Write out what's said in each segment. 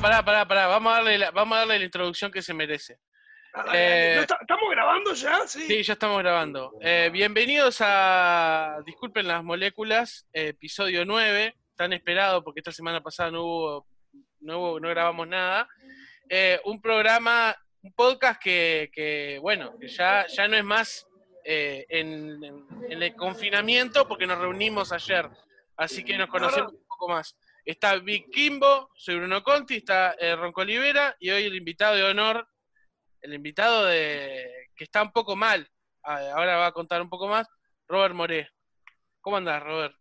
Pará, pará, pará, pará. Vamos a darle la, vamos a darle la introducción que se merece. Eh, ¿No está- ¿Estamos grabando ya? Sí. Sí, ya estamos grabando. Eh, bienvenidos a Disculpen las moléculas, episodio 9, tan esperado porque esta semana pasada no hubo, no, hubo- no grabamos nada. Eh, un programa, un podcast que, que, bueno, que ya, ya no es más eh, en, en- en el confinamiento porque nos reunimos ayer, así que nos conocemos un poco más. Está Vic Kimbo, soy Bruno Conti, está eh, Ronco Olivera y hoy el invitado de honor, el invitado de que está un poco mal, ah, ahora va a contar un poco más, Robert Moré. ¿Cómo andás, Robert?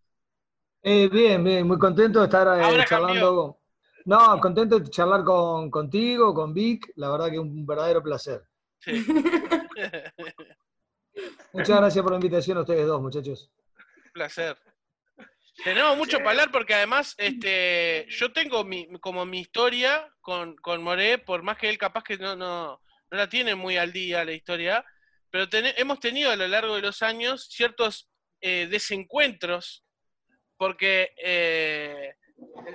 Eh, bien, bien, muy contento de estar eh, charlando. No, contento de charlar con, contigo, con Vic, la verdad que un verdadero placer. Sí. Muchas gracias por la invitación a ustedes dos, muchachos. Un placer. Tenemos mucho para hablar porque además este, yo tengo mi, como mi historia con, con Moré, por más que él capaz que no, no, no la tiene muy al día la historia, pero tene- hemos tenido a lo largo de los años ciertos eh, desencuentros, porque eh,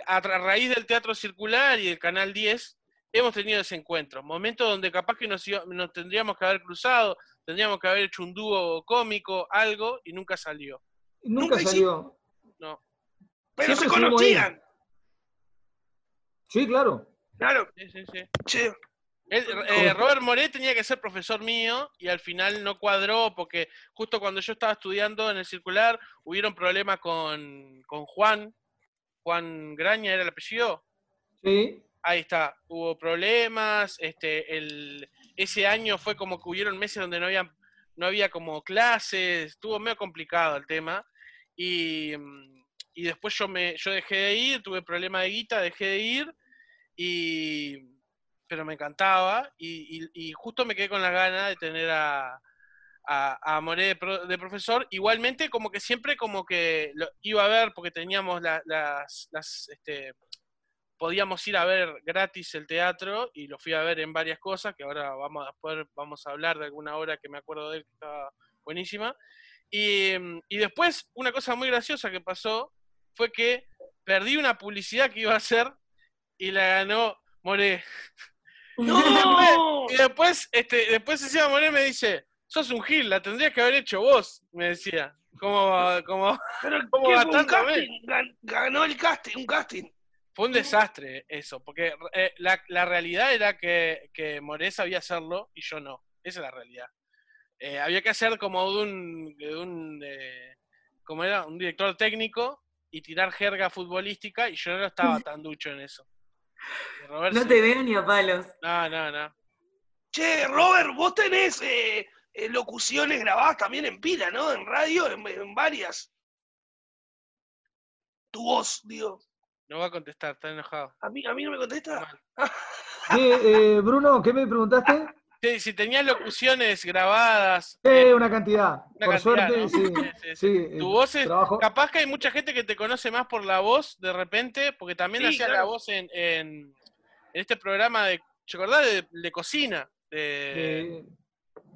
a, raíz del Teatro Circular y del Canal 10 hemos tenido desencuentros, momentos donde capaz que nos, nos tendríamos que haber cruzado, tendríamos que haber hecho un dúo cómico, algo, y nunca salió. Nunca Nunca salió. No. Pero se ahí. conocían. Sí, claro. Claro, Sí, sí, sí. che. Él- eh, Robert Moré tenía que ser profesor mío y al final no cuadró porque justo cuando yo estaba estudiando en el circular hubieron problemas con, con Juan, Juan Graña era el apellido, Sí. ahí está, hubo problemas, este, el, ese año fue como que hubieron meses donde no había, no había como clases, estuvo medio complicado el tema y, mm, y después yo, me, yo dejé de ir, tuve problema de guita, dejé de ir y pero me encantaba y, y- y justo me quedé con las ganas de tener a, a, a Moré de, pro- de profesor. Igualmente, como que siempre como que lo iba a ver porque teníamos la- las, las este, podíamos ir a ver gratis el teatro y lo fui a ver en varias cosas, que ahora vamos a vamos a hablar de alguna obra que me acuerdo de él que estaba buenísima. Y, mm, y después, una cosa muy graciosa que pasó fue que perdí una publicidad que iba a hacer y la ganó Moré. ¡No! Y después, este, después encima Moré me dice, sos un gil, la tendrías que haber hecho vos, me decía. Como, como, Pero ¿Cómo ¿qué va fue un tanto, eh? casting? Gan- Ganó el casting, un casting. fue un desastre eso, porque eh, la, la realidad era que, que Moré sabía hacerlo y yo no. Esa es la realidad. Eh, había que hacer como de un, de un eh, como era, un director técnico y tirar jerga futbolística y yo no estaba tan ducho en eso. Robert No te veo ni a palos. No, no, no. Che, Robert, vos tenés eh, locuciones grabadas también en pila, ¿no? En radio, en, en varias. Tu voz, digo. No va a contestar, está enojado. ¿A mí, a mí no me contesta? Eh, eh, Bruno, ¿qué me preguntaste? Sí, si tenías locuciones grabadas, Eh, una cantidad. Una por cantidad, suerte, ¿no? sí. Sí, sí, sí, tu voz es, trabajo. capaz que hay mucha gente que te conoce más por la voz de repente, porque también Sí, hacías la voz en, en, en este programa de, ¿te acordás? De, de cocina, de,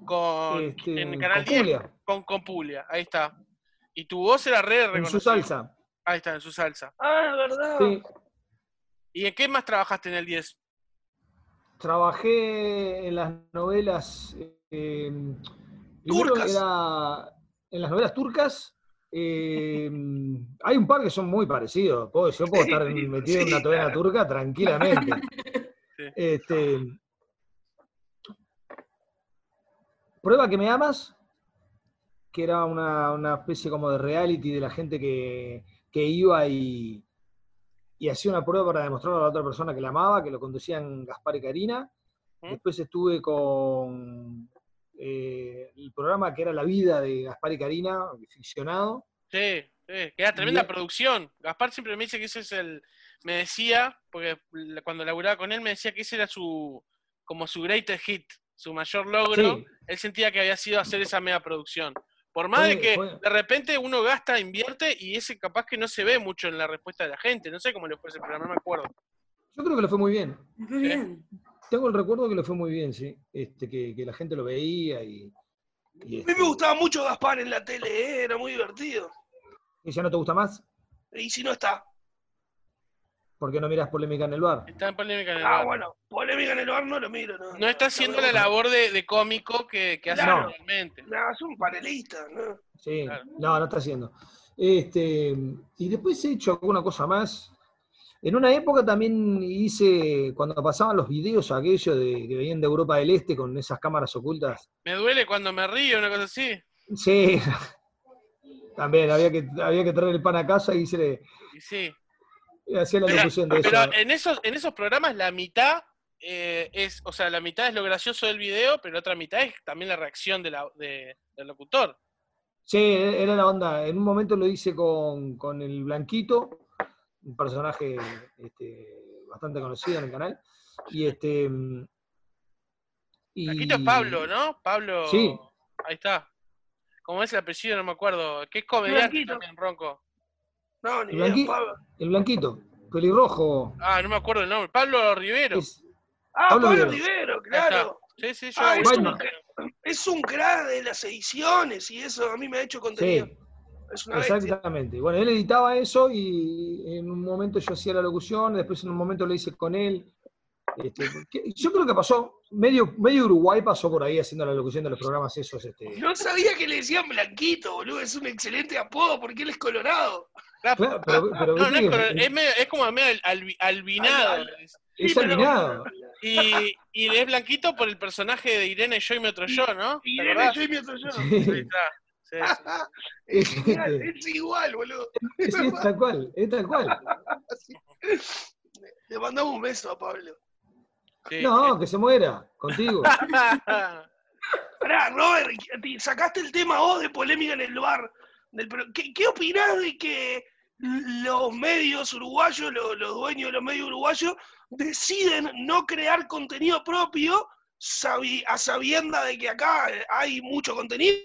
con, este, en Canal con 10, Julia, con, con Puglia, ahí está. Y tu voz era re en su reconocida. salsa. Ahí está, en su salsa. Ah, es verdad. Sí. ¿Y en qué más trabajaste en el 10? Trabajé en las novelas. eh, Turcas. era en las novelas turcas. eh, hay un par que son muy parecidos. Puedo- yo puedo Sí, estar metido en una novela claro. turca tranquilamente. Sí. Este, Prueba que me amas, que era una, una especie como de reality de la gente que, que iba y, y hacía una prueba para demostrar a la otra persona que la amaba, que lo conducían Gaspar y Karina. ¿Mm? Después estuve con eh, el programa que era La vida de Gaspar y Karina, ficcionado. Sí, sí, que era tremenda producción. Gaspar siempre me dice que ese es el. Me decía, porque cuando laburaba con él, me decía que ese era su. como su greatest hit, su mayor logro. Sí, Él sentía que había sido hacer esa mega producción. Por más de que de repente uno gasta, invierte y ese capaz que no se ve mucho en la respuesta de la gente. No sé cómo le fue ese programa, no me acuerdo. yo creo que le fue muy bien. Muy bien. Tengo el recuerdo que le fue muy bien, sí. Este, que, que la gente lo veía y. y, A mí este, me gustaba mucho Gaspar en la tele, ¿eh? era muy divertido. ¿y ya no te gusta más? Y si no está. ¿Por qué no miras polémica en el bar? Está en polémica en el Ah, bar. bueno, polémica en el bar no lo miro. No, No está haciendo la labor de, de cómico que, que hace Claro. normalmente. No, es un panelista, ¿no? Sí, Claro. no, no está haciendo. Este, y después he hecho alguna cosa más. En una época también hice, cuando pasaban los videos aquellos de, que venían de Europa del Este con esas cámaras ocultas. Me duele cuando me río, una cosa así. Sí, también había que, había que traer el pan a casa y se le Y sí. Y hacía la Pero- locución de eso. Pero en esos, en esos programas la mitad eh, es, o sea, la mitad es lo gracioso del video, pero la otra mitad es también la reacción de la, de- del locutor. Sí, era la onda. En un momento lo hice con, con el Blanquito, un personaje este, bastante conocido en el canal. Y este. mm, Y... Blanquito es Pablo, ¿no? Pablo. Sí. Ahí está. ¿Cómo es el apellido? No me acuerdo. Que es comediante Blanquito. también, Ronco. No, ni El blanqui- Pablo. El Blanquito, pelirrojo. Ah, no me acuerdo el nombre. Pablo Rivero. Es- Ah, Pablo Pablo Rivero. Claro. Sí, sí, yo. Ah, es, Bueno. un, es un crack de las ediciones y eso a mí me ha hecho contenido. sí, Es una bestia. exactamente. Bueno, él editaba eso y en un momento yo hacía la locución, después en un momento lo hice con él. Este, yo creo que pasó, medio, medio Uruguay pasó por ahí haciendo la locución de los programas esos. Este, No sabía que le decían Blanquito, boludo. Es un excelente apodo porque él es colorado. Claro. Claro, pero, pero No, no viste es, es, medio- es como medio albi- albinado. Al- es Sí, pero- albinado. Y, y es blanquito por el personaje de Irene Yo y mi otro yo, ¿no? ¿Te Y él acordás? yo y mi otro yo. Ahí Sí, está. Sí, sí. es, Es- igual, es igual, boludo. es, es tal cual, es tal cual. Le mandamos un beso a Pablo. Sí. No, que se muera, contigo. Pará, Robert, te- sacaste el tema vos de polémica en el bar. del ¿Qué, qué opinás de que los medios uruguayos, los, los dueños de los medios uruguayos, deciden no crear contenido propio sabi- a sabienda de que acá hay mucho contenido?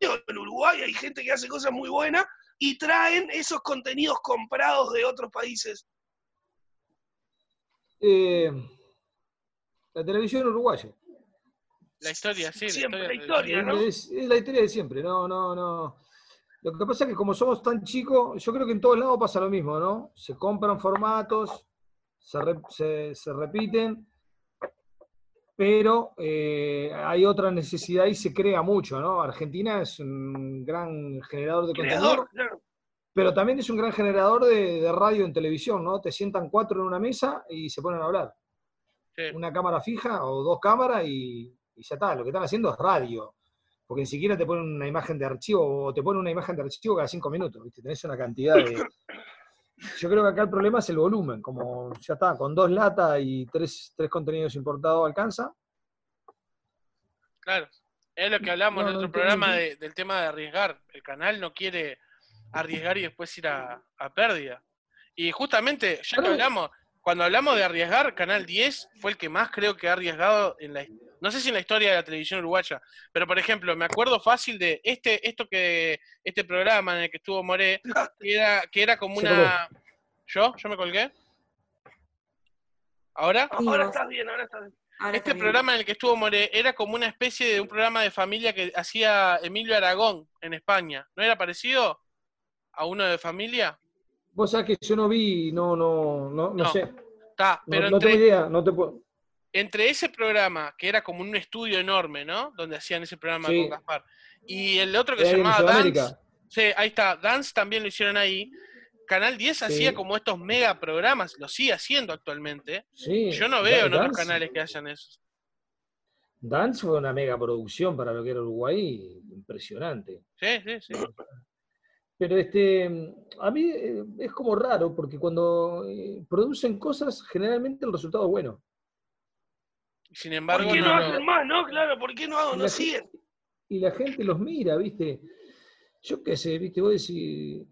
En Uruguay hay gente que hace cosas muy buenas y traen esos contenidos comprados de otros países. Eh, la televisión uruguaya. La historia, sí. Siempre la la historia, ¿no? Es, es la historia de siempre, no, no, no. Lo que pasa es que como somos tan chicos, yo creo que en todos lados pasa lo mismo, ¿no? Se compran formatos, se, re- se- se repiten, pero eh, hay otra necesidad y se crea mucho, ¿no? Argentina es un gran generador de contenido, claro. pero también es un gran generador de, de radio en televisión, ¿no? Te sientan cuatro en una mesa y se ponen a hablar. Sí. Una cámara fija o dos cámaras y, y ya está. Lo que están haciendo es radio. Porque ni siquiera te ponen una imagen de archivo o te ponen una imagen de archivo cada cinco minutos. ¿viste? Tenés una cantidad de. Yo creo que acá el problema es el volumen. Como ya está, con dos latas y tres, tres contenidos importados alcanza. Claro. Es lo que hablamos No, en otro programa no de- del tema de arriesgar. El canal no quiere arriesgar y después ir a, a pérdida. Y justamente, ya que hablamos, cuando hablamos de arriesgar, Canal 10 fue el que más creo que ha arriesgado en la no sé si en la historia de la televisión uruguaya, pero por ejemplo, me acuerdo fácil de este, esto que, este programa en el que estuvo Moré, que era, que era como una. ¿Yo? ¿Yo me colgué? ¿Ahora? Ahora estás bien, ahora estás bien. Ahora Este programa en el que estuvo More era como una especie de un programa de familia que hacía Emilio Aragón en España. ¿No era parecido a uno de familia? Vos sabés que yo no vi, no, no, no, no, No, sé. Está, No, pero no tengo idea, no te puedo. entre ese programa, que era como un estudio enorme, ¿no? Donde hacían ese programa Sí. con Gaspar, y el otro que se llamaba Dance, sí, ahí está, Dance también lo hicieron ahí. Canal 10 hacía como estos mega programas, lo sigue haciendo actualmente. Sí. Yo no veo en otros Dance- canales que hayan eso. Dance fue una mega producción para lo que era Uruguay, impresionante. Sí, sí, sí. Pero este, a mí eh, es como raro, porque cuando eh, producen cosas, generalmente el resultado es bueno. Sin ¿Por embargo, qué no, no, lo- hacen más, no? Claro, ¿por qué no, Y no siguen? gente- y la gente los mira, ¿viste? Yo qué sé, ¿viste? Vos decís.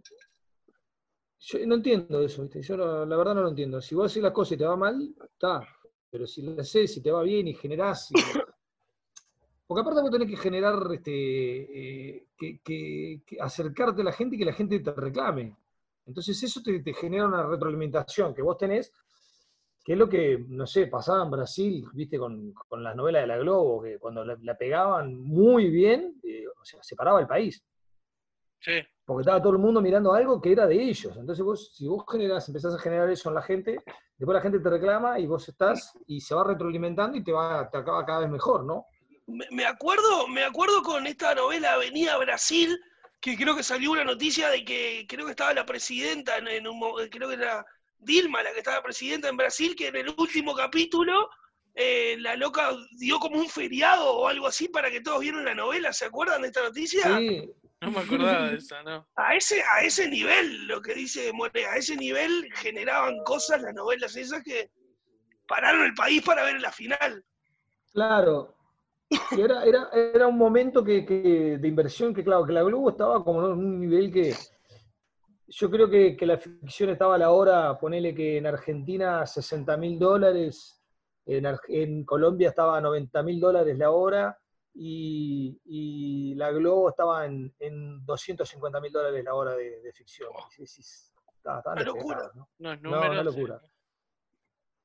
Yo no entiendo eso, ¿viste? Yo no- la verdad no lo entiendo. Si vos haces las cosas y te va mal, está. Pero si las haces y te va bien y generás. y- Porque aparte vos tenés que generar, este, eh, que, que- que acercarte a la gente y que la gente te reclame. Entonces eso te, te genera una retroalimentación que vos tenés, que es lo que, no sé, pasaba en Brasil, viste, con, con las novelas de la Globo, que cuando la, la pegaban muy bien, eh, o sea, se paraba el país. Sí, porque estaba todo el mundo mirando algo que era de ellos. Entonces vos, si vos generás, empezás a generar eso en la gente, después la gente te reclama y vos estás y se va retroalimentando y te va, te acaba cada vez mejor, ¿no? Me, me acuerdo, me acuerdo con esta novela Avenida Brasil, que creo que salió una noticia de que creo que estaba la presidenta en, en un mo- creo que era Dilma la que estaba presidenta en Brasil, que en el último capítulo eh, la loca dio como un feriado o algo así para que todos vieran la novela, ¿se acuerdan de esta noticia? Sí, No me acordaba de esa, ¿no? A ese, a ese nivel, lo que dice More, a ese nivel generaban cosas las novelas esas que pararon el país para ver la final. claro. Y era, era, era un momento que, que- de inversión que, claro, que la Globo estaba como en un nivel que. Yo creo que, que la ficción estaba a la hora, ponele que en Argentina 60 mil dólares, en, en Colombia estaba a 90 mil dólares la hora y, y la Globo estaba en, en 250 mil dólares la hora de, de ficción. Estaba- estaban Una locura. ¿no? No, es No, una locura. Sí,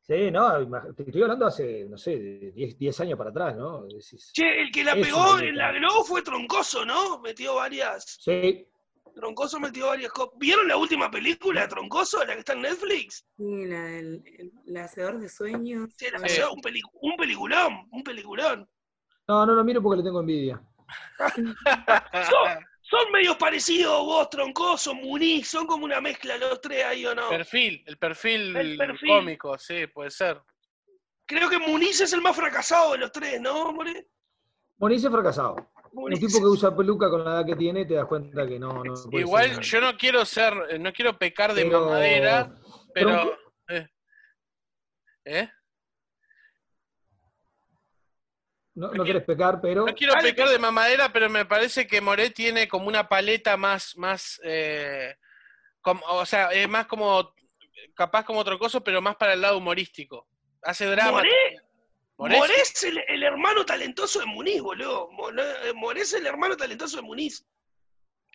no, imag- te estoy hablando hace, no sé, de 10, 10 años para atrás, ¿no? Decís, Che, el que la pegó en la. Globo fue Troncoso, ¿no? Metió varias. Sí, Troncoso metió varias cosas. ¿Vieron la última película de Troncoso, la que está en Netflix? Sí, la del el, hacedor de sueños. Sí, la hacía un, peli- un peliculón, un peliculón. no, no lo miro porque le tengo envidia. son medios parecidos vos, Troncoso, Muniz, son como una mezcla los tres ahí o no. Perfil, el perfil, El perfil. cómico, sí, puede ser. Creo que Muniz es el más fracasado de los tres, ¿no, More? Moniz es fracasado. Un Muniz. tipo que usa peluca con la edad que tiene, te das cuenta que no, no puede Igual ser. yo no quiero ser, eh, no quiero pecar de Pero- mamadera, pero. Tronco- eh. ¿Eh? No, no querés pecar, pero No quiero Dale, pecar pe- de mamadera, pero me parece que Moret tiene como una paleta más, más, eh, como- o sea, es más como, capaz como otro coso, pero más para el lado humorístico. Hace drama. Moré, Moré Moré es el, el hermano talentoso de Muniz, boludo. Moré, Moré es el hermano talentoso de Muniz.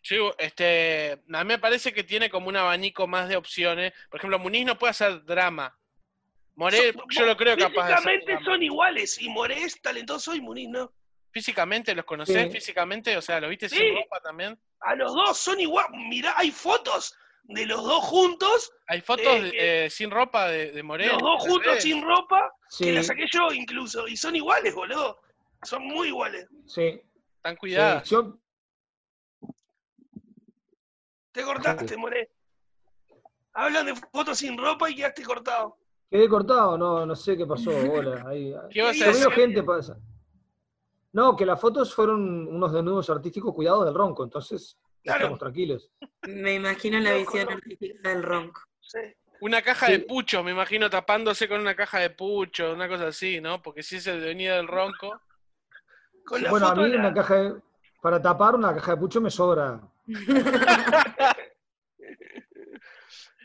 Sí, este, a mí me parece que tiene como un abanico más de opciones. Por ejemplo, Muniz no puede hacer drama. Moré, Son- yo lo creo capaz Físicamente son iguales, y Moré es talentoso y Muniz no. Físicamente, ¿los conocés Sí. físicamente? O sea, ¿los viste Sí. sin ropa también? A los dos son igual. Mirá, hay fotos de los dos juntos, Hay fotos Eh, de- eh, sin ropa de, de Moré. los dos las juntos redes. sin ropa, sí, que la saqué yo incluso, y son iguales, boludo. Son muy iguales. sí, Están sí. cuidadas. Yo, Te cortaste, Moré. Hablan de fotos sin ropa y quedaste cortado. Quedé cortado, no, no sé qué pasó. Hola, ahí, ¿Qué vas a decir? gente pasa. No, que las fotos fueron unos desnudos artísticos cuidados del ronco, entonces Claro. estamos tranquilos. Me imagino la visión artística del ronco. Sí. Una caja Sí. de pucho, me imagino tapándose con una caja de pucho, una cosa así, ¿no? Porque si es el venida del ronco. Con la Bueno, a mí la- una caja de, para tapar una caja de pucho me sobra.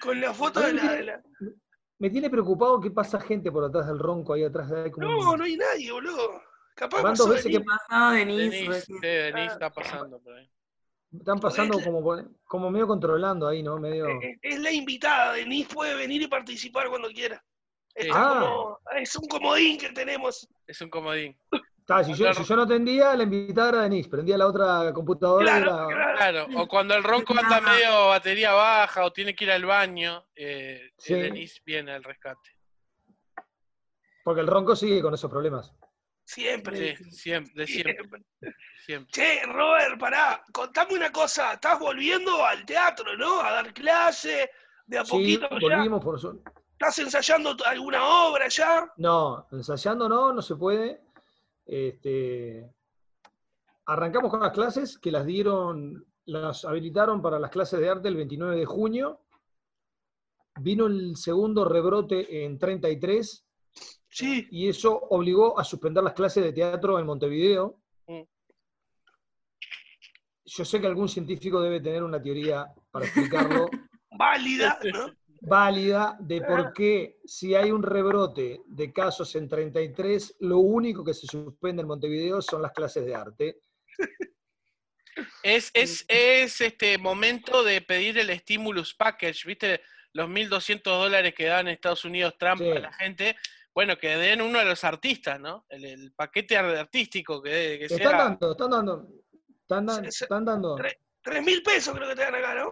con la foto de la, de la- Me tiene preocupado que pasa gente por atrás del ronco, ahí atrás de ahí como No, un- no hay nadie, boludo. Capaz Van dos pasó veces que-. Pasado Denise, sí, Denise está pasando por ahí. Están pasando como, por- como medio controlando ahí, ¿no? Medio... Es, es la invitada, Denise puede venir y participar cuando quiera. Ah. como- es un comodín que tenemos. Es un comodín. Está, si, yo, Claro. si yo no atendía, la invitada era Denise, prendía la otra computadora y Claro, era- claro. Claro, o cuando el ronco anda medio batería baja o tiene que ir al baño, eh, Sí. Denise viene al rescate. porque el ronco sigue con esos problemas. Siempre. Sí, siempre, de siempre, siempre. Che, Robert, pará, contame una cosa. Estás volviendo al teatro, ¿no? A dar clase, de a Sí, poquito ya. volvimos por su- ¿Estás ensayando alguna obra ya? No, ensayando no, no se puede. Este, arrancamos con las clases que las dieron, las habilitaron para las clases de arte el 29 de junio. Vino el segundo rebrote en 33 Sí. y eso obligó a suspender las clases de teatro en Montevideo. Mm. Yo sé que algún científico debe tener una teoría para explicarlo Válida, ¿no? Válida de por qué si hay un rebrote de casos en 33, lo único que se suspende en Montevideo son las clases de arte. Es, es, es este momento de pedir el stimulus package, ¿viste? Los 1.200 dólares que dan en Estados Unidos Trump Sí. a la gente. Bueno, que den uno a los artistas, ¿no? El, el paquete artístico que, que Están sea. dando, están dando. Están, dan- están dando. tre- Tres mil pesos creo que te dan acá, ¿no?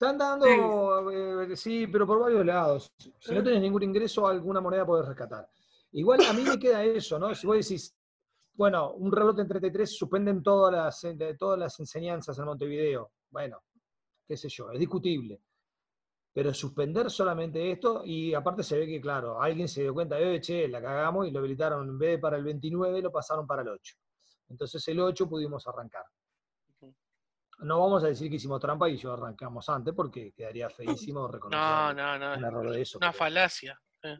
Están dando, eh, sí, pero por varios lados. Si no tenés ningún ingreso, alguna moneda podés rescatar. Igual a mí me queda eso, ¿no? Si vos decís, bueno, un rebrote en 33 suspenden todas las, de- todas las enseñanzas en Montevideo. Bueno, qué sé yo, es discutible. Pero suspender solamente esto, y aparte se ve que, claro, alguien se dio cuenta, eh, che, la cagamos y lo habilitaron en vez de para el 29, lo pasaron para el 8. Entonces el 8 pudimos arrancar. No vamos a decir que hicimos trampa y yo arrancamos antes porque quedaría feísimo reconocer No, no, un no. error de eso. Una pero- falacia. eh.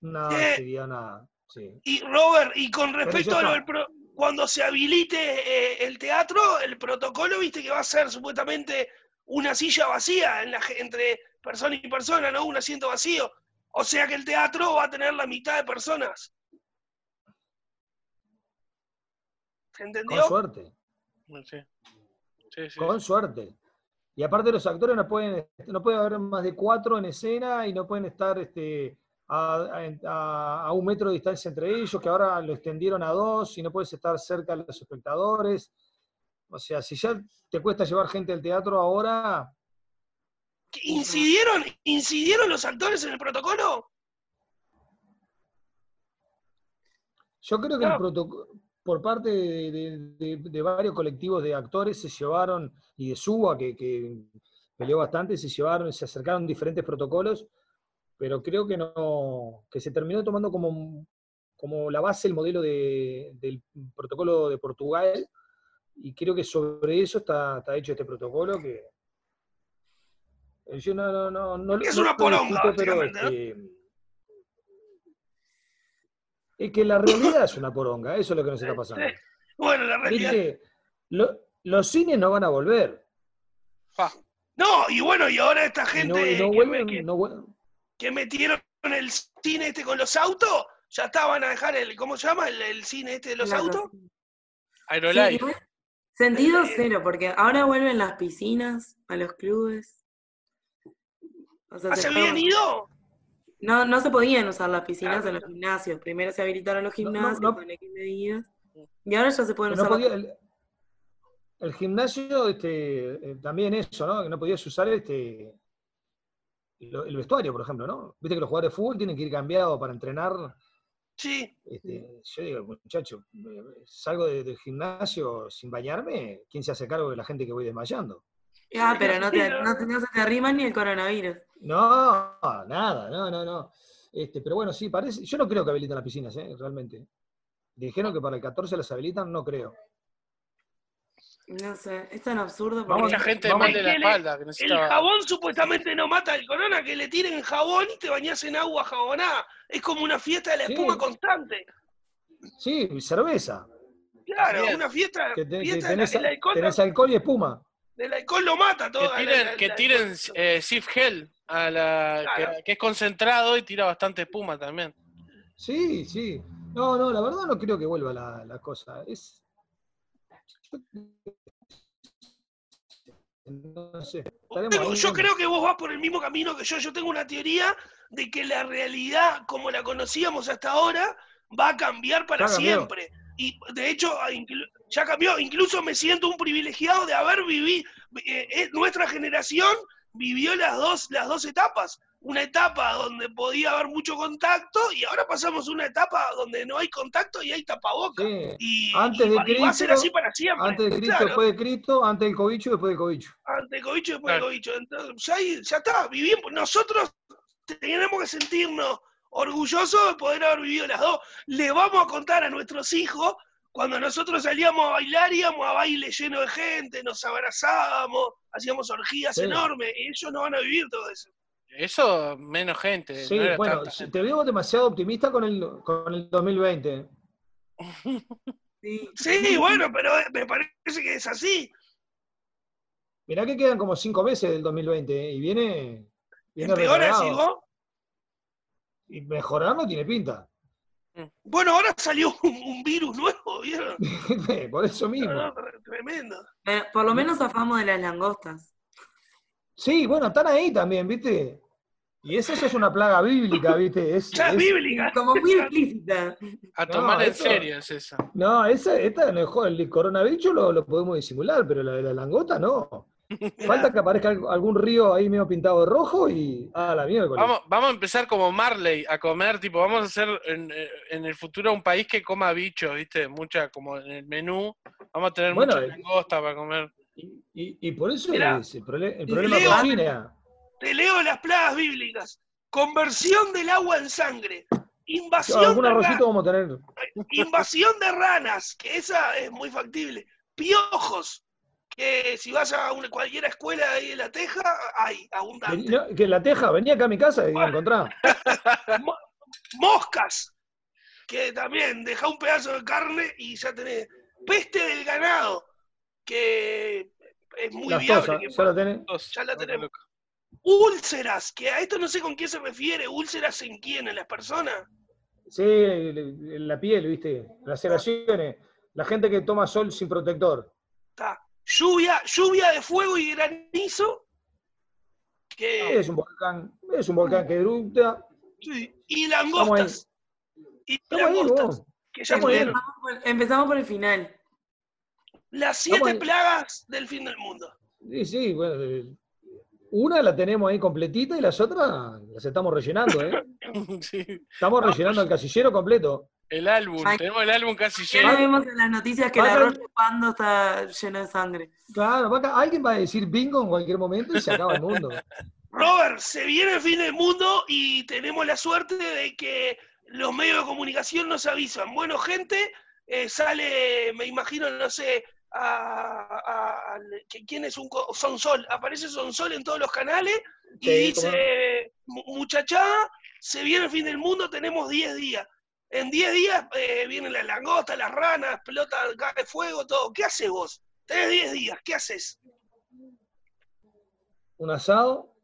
No, Eh. sería una. Sí. Y Robert, y con respecto a lo del pro- cuando se habilite eh, el teatro, el protocolo, viste que va a ser supuestamente una silla vacía en la ge- entre persona y persona, ¿no? Un asiento vacío. O sea que el teatro va a tener la mitad de personas. ¿Se entendió? Con suerte. Sí. Sí, sí, Con sí. suerte. Y aparte los actores no pueden, no puede haber más de cuatro en escena y no pueden estar este, a, a- a un metro de distancia entre ellos, que ahora lo extendieron a dos y no puedes estar cerca de los espectadores. O sea, si ya te cuesta llevar gente al teatro ahora, ¿Que ¿Incidieron, ¿Incidieron los actores en el protocolo? Yo creo que No. el protocolo, por parte de, de- de- de varios colectivos de actores se llevaron, y de Suba, que, que peleó bastante, se llevaron, se acercaron diferentes protocolos, pero creo que no, que se terminó tomando como, como la base el modelo de- del protocolo de Portugal, y creo que sobre eso está, está hecho este protocolo que eh, yo no, no, no, no, Es una poronga, pero, este, es que la realidad es una poronga, eso es lo que nos está pasando. Bueno, la realidad. Viste, lo- los cines no van a volver. Pa. No, y bueno, y ahora esta Y gente no, y no que, vuelven, que- no vuelven. que metieron el cine este con los autos, ya estaban a dejar el, ¿cómo se llama? El, el cine este de los Claro, autos. Sí, Aerolife. sentido cero, porque ahora vuelven las piscinas a los clubes. O sea, ¿Ah, se se habían fueron- ido? No, no se podían usar las piscinas Claro. en los gimnasios. Primero se habilitaron los No, no, gimnasios no. con X medidas. Y ahora ya se pueden No usar podía- el, el gimnasio, este, eh, también eso, ¿no? Que no podías usar este, lo- el vestuario, por ejemplo, ¿no? Viste que los jugadores de fútbol tienen que ir cambiados para entrenar. Sí. Este, yo digo, muchacho, eh, salgo de- del gimnasio sin bañarme, ¿quién se hace cargo de la gente que voy desmayando? Ah, pero no, te, no. no, se te arriman ni el coronavirus. No, nada, no, no, no. Este, pero bueno, sí, parece. Yo no creo que habiliten las piscinas, ¿eh? realmente. Dijeron que para el 14 las habilitan, no creo. No sé, es tan absurdo porque Vamos Mucha gente vamos- mal de la espalda que El jabón supuestamente no mata el corona, que le tiren jabón y te bañas en agua jabonada. Es como una fiesta de la Sí. espuma constante. Sí, cerveza. Claro, Bien. una fiesta, Que, te- que fiesta de la- el, alcohol, tenés alcohol y espuma. El alcohol lo mata todo. Que la- la- tiren, que tiren eh, Sif Gel, a la, Claro. que, que es concentrado y tira bastante espuma también. Sí, sí. No, no, la verdad no creo que vuelva la, la cosa. Es. No sé. Pero yo creo que vos vas por el mismo camino que yo. Yo tengo una teoría de que la realidad, como la conocíamos hasta ahora, va a cambiar para cambió. Y de hecho, inclu- ya cambió. Incluso me siento un privilegiado de haber vivido. nuestra generación vivió las dos, las dos etapas. Una etapa donde podía haber mucho contacto y ahora pasamos a una etapa donde no hay contacto y hay tapabocas. Sí. Y, Antes y de va, y va a ser Cristo, así para siempre. Antes de Cristo, Claro. después de Cristo, antes del cobicho, después del cobicho. antes del cobicho y después del Claro. cobicho. Entonces, ya, ya está, vivimos. Nosotros tenemos que sentirnos orgullosos de poder haber vivido las dos. Le vamos a contar a nuestros hijos cuando nosotros salíamos a bailar, íbamos a baile lleno de gente, nos abrazábamos, hacíamos orgías Sí. enormes, y ellos no van a vivir todo eso. Eso, menos gente. Sí, no bueno, gente. te veo demasiado optimista con el, con el 2020. Sí. Sí, bueno, pero me parece que es así. Mirá que quedan como cinco meses del 2020 ¿eh? y viene, viene Empeora, recargado. Y mejorar no tiene pinta. Bueno, ahora salió un, un virus nuevo, ¿vieron? Por eso mismo. No, no, tremendo. Eh, por lo menos zafamos de las langostas. Sí, bueno, están ahí también, ¿viste? Y esa, es una plaga bíblica, ¿viste? Es, Ya es bíblica. Como muy explícita. A No, tomar en serio es esa. No, esa, esta no es joder, el coronavirus lo, lo podemos disimular, pero la de la langota no. Falta que aparezca alg- algún río ahí medio pintado de rojo y. Ah, la. Vamos, vamos a empezar como Marley a comer, tipo, vamos a hacer en, en el futuro un país que coma bichos, ¿viste? Mucha, como en el menú. Vamos a tener Bueno, mucha eh, langosta para comer. Y, y- y por eso Mirá, es el, prole- el y problema Leo- con China. Te leo las plagas bíblicas. Conversión del agua en sangre. Invasión Algún de, ra- arrocito vamos a tener. invasión de ranas, que esa es muy factible. Piojos, que si vas a una, cualquier escuela ahí en la Teja, hay abundante. No, que la teja, venía acá a mi casa y encontrá. Mo- moscas, que también deja un pedazo de carne y ya tenés. Peste del ganado, que es muy Las viable. tosas, que ya la tenés. Dos. Ya la Dos tenemos. Úlceras, que a esto no sé con qué se refiere. ¿Úlceras en quién? ¿En las personas? Sí, en la piel, ¿viste? Las eraciones. La gente que toma sol sin protector. Está. Lluvia, lluvia de fuego y granizo. Que, Es un volcán, es un volcán que eructa. sí, y langostas. Y langostas, que ya. Empezamos por, empezamos por el final. Las siete plagas del fin del mundo. Sí, sí, bueno. eh, Una la tenemos ahí completita y las otras las estamos rellenando, ¿eh? Sí. Estamos rellenando el casillero completo. El álbum, Ay. tenemos el álbum casi Ya lleno. lo vimos en las noticias que el Vayan- arroz chupando está lleno de sangre. Claro, alguien va a decir bingo en cualquier momento y se acaba el mundo. Robert, se viene el fin del mundo y tenemos la suerte de que los medios de comunicación nos avisan. Bueno, gente, eh, sale, me imagino, no sé, a, a- a- que- ¿quién es un co- Sonsol? Aparece Sonsol en todos los canales y Sí, dice, "Mu- muchachada, se viene el fin del mundo, tenemos 10 días. En 10 días eh, vienen las langostas, las ranas, explota, cae fuego, todo. ¿Qué haces vos? Tenés 10 días, ¿qué haces? Un asado,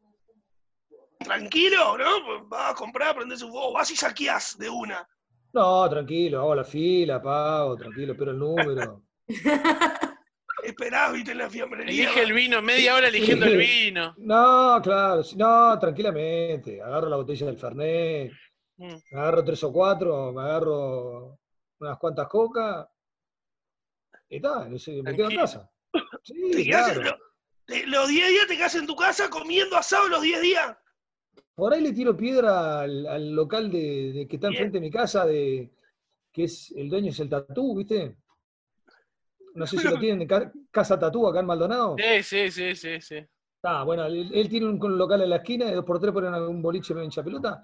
Tranquilo, ¿no? Vas a comprar, prendés un fuego, vas y saqueás de una. no, tranquilo, hago la fila, pago, tranquilo, espero el número. Esperás, viste, en la fiambrería. Elige el vino, media hora eligiendo el vino. No, claro, no, tranquilamente. Agarro la botella del Fernet, Mm. me agarro tres o cuatro, me agarro unas cuantas cocas. Y tal, me quedo en casa. Sí, en lo- te- los 10 días te quedas en tu casa comiendo asado los 10 días. Por ahí le tiro piedra al, al local de, de que está Bien. enfrente de mi casa, de que es el dueño es el tatú, ¿viste? No sé si lo tienen, Ca- Casa Tatú acá en Maldonado. Sí, sí, sí, sí, sí. Ah, bueno, él, él tiene un, un local en la esquina, de dos por tres ponen algún boliche hincha pelota.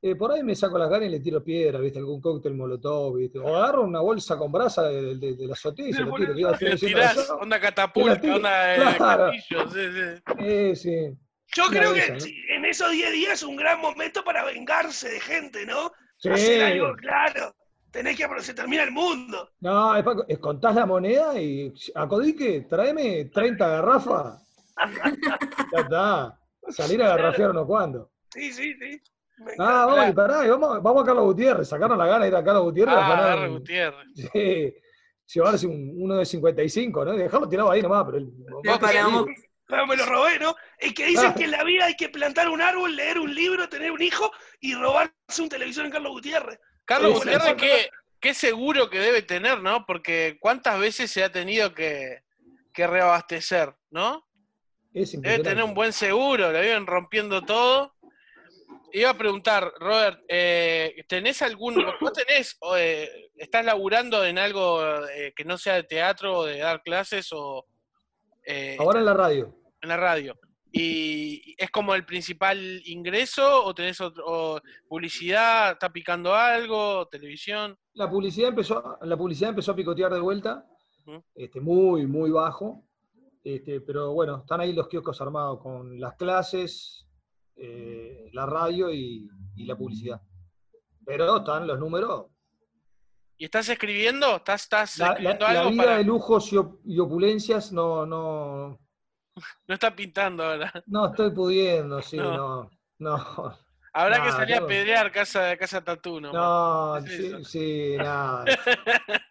Eh, por ahí me saco las ganas y le tiro piedra, ¿viste? Algún cóctel molotov, ¿viste? O agarro una bolsa con brasa de, de, de la azotea y se lo tiro. Le tirás, asado. onda catapulta, tiro, onda eh, claro. castillo, sí, sí. Eh, sí. Yo Una creo que en esos 10 días es un gran momento para vengarse de gente, ¿no? Sí. Hacer algo claro. Tenés que aprovechar, se termina el mundo. No, es, pa- es contás la moneda y a Codique, tráeme 30 garrafas. ya está. Salir a garrafear unos cuantos. Sí, sí, sí. Me Ah, vamos, y pará, y vamos, vamos a Carlos Gutiérrez, sacarnos la gana de ir a Carlos Gutiérrez. Ah, un- Gutiérrez. Sí, llevarse un, uno de 55, ¿no? Dejarlo tirado ahí nomás, pero el. Pero me lo robé, ¿no? Es que dicen Ah. que en la vida hay que plantar un árbol, leer un libro, tener un hijo y robarse un televisor en Carlos Gutiérrez. Carlos Sí, Gutiérrez, qué, qué seguro que debe tener, ¿no? Porque cuántas veces se ha tenido que, que reabastecer, ¿no? es Debe tener un buen seguro, le viven rompiendo todo. Iba a preguntar, Robert, eh, ¿tenés algún, vos tenés, o, eh, estás laburando en algo eh, que no sea de teatro o de dar clases o eh, Ahora en la radio. en la radio? ¿Y es como el principal ingreso o tenés otro, o publicidad, está picando algo, televisión? La publicidad empezó, la publicidad empezó a picotear de vuelta, este, muy, muy bajo. Este, pero bueno, están ahí los kioscos armados con las clases, eh, la radio y, y la publicidad. Pero están los números. ¿Y estás escribiendo? ¿Estás, estás La, la- escribiendo la algo vida para.? de lujos y, op- y opulencias no, no, No está pintando ahora. no estoy pudiendo, sí, No. no, no, Habrá que salir a pedrear casa, casa Tatú, ¿no? no, Es sí, sí, nada.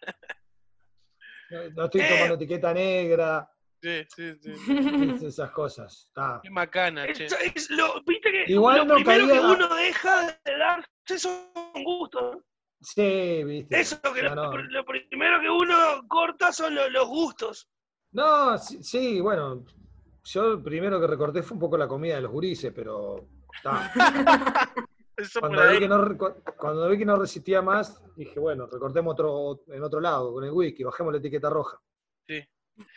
No, no estoy Eh. tomando etiqueta negra. Sí, sí, sí. esas cosas. Está. Qué macana, che. Es- es lo- Viste que Igual lo no primero que uno deja de darse son gustos. ¿no? Sí, viste. Eso que Ya lo, no. lo primero que uno corta son lo- los gustos. No, sí, sí, bueno, yo el primero que recorté fue un poco la comida de los gurises, pero está. Cuando vi, que no, cuando vi que no resistía más, dije, bueno, recortemos otro, en otro lado, con el whisky, bajemos la etiqueta roja.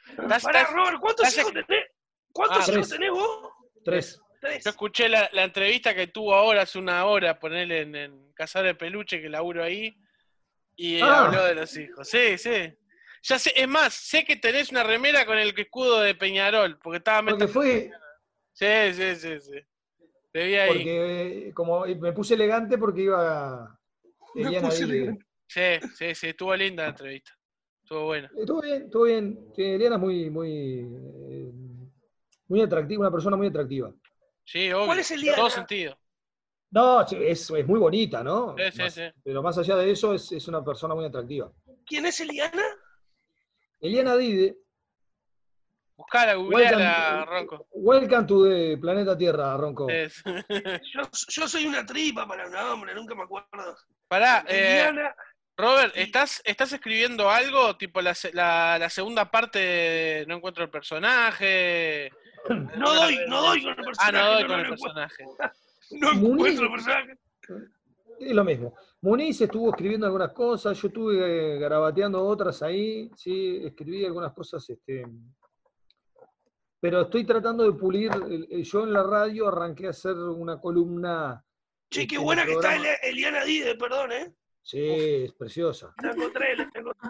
Estás- Pará, estás- Robert, ¿cuántos estás- hijos tenés? ¿Cuántos Ah, hijos tres. tenés vos? Tres. Tres. Yo escuché la, la entrevista que tuvo ahora hace una hora, ponerle en, en Cazar de Peluche, que laburo ahí, y eh, Ah. habló de los hijos. Sí, sí. Ya sé, es más, sé que tenés una remera con el escudo de Peñarol, porque estaba Porque metiendo- fue, Sí, sí, sí, sí. Te vi ahí. porque eh, como me puse elegante porque iba Me puse elegante. Sí, sí, sí, estuvo linda la entrevista. Estuvo buena. Estuvo bien, estuvo bien. Sí, Eliana es muy, muy, eh, muy atractiva, una persona muy atractiva. Sí, obvio. ¿Cuál es el en todo sentido. No, es, es muy bonita, ¿no? Sí, sí, Más- sí. Pero más allá de eso, es, es una persona muy atractiva. ¿Quién es Eliana? Eliana Dide, Buscala, googleala, Ronco. welcome to the planeta Tierra, Ronco. Es- Yo, yo soy una tripa para un hombre, nunca me acuerdo. Pará, eh, Eliana, Robert. ¿estás, ¿estás escribiendo algo? Tipo la, la, la segunda parte de No encuentro el personaje. no doy, no doy con el Ah, personaje. no doy con no, el personaje. no Muniz. encuentro el personaje. Es lo mismo. Muniz estuvo escribiendo algunas cosas, yo estuve eh, garabateando otras ahí, sí, escribí algunas cosas, este, pero estoy tratando de pulir. el- el- Yo en la radio arranqué a hacer una columna. Che, qué buena que está Eliana Dide, perdón, ¿eh? Sí, es preciosa. La encontré, la encontré.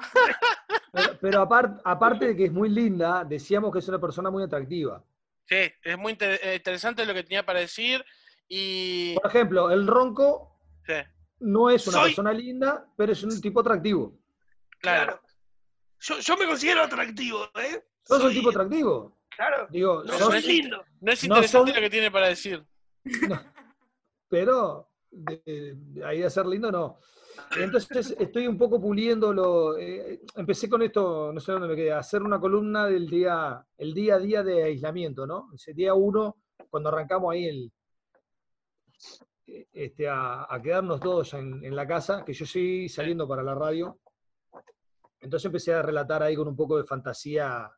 Pero, pero apar- aparte de que es muy linda, decíamos que es una persona muy atractiva. Sí, es muy inter- eh, interesante lo que tenía para decir. Y. Por ejemplo, el ronco Sí, no es una Soy- persona linda, pero es un tipo atractivo. claro. Claro. Yo, yo me considero atractivo, ¿eh? ¿Sos un Soy- tipo atractivo? Claro. Digo, No, sos- soy lindo. No es No interesante son- lo que tiene para decir. pero de, de ahí a ser lindo no. Entonces estoy un poco puliéndolo. eh, empecé con esto, no sé dónde me quedé, hacer una columna del día, el día a día de aislamiento, ¿no? Ese día uno, cuando arrancamos ahí el, este, a, quedarnos todos en, la casa, que yo seguí saliendo para la radio. Entonces empecé a relatar ahí con un poco de fantasía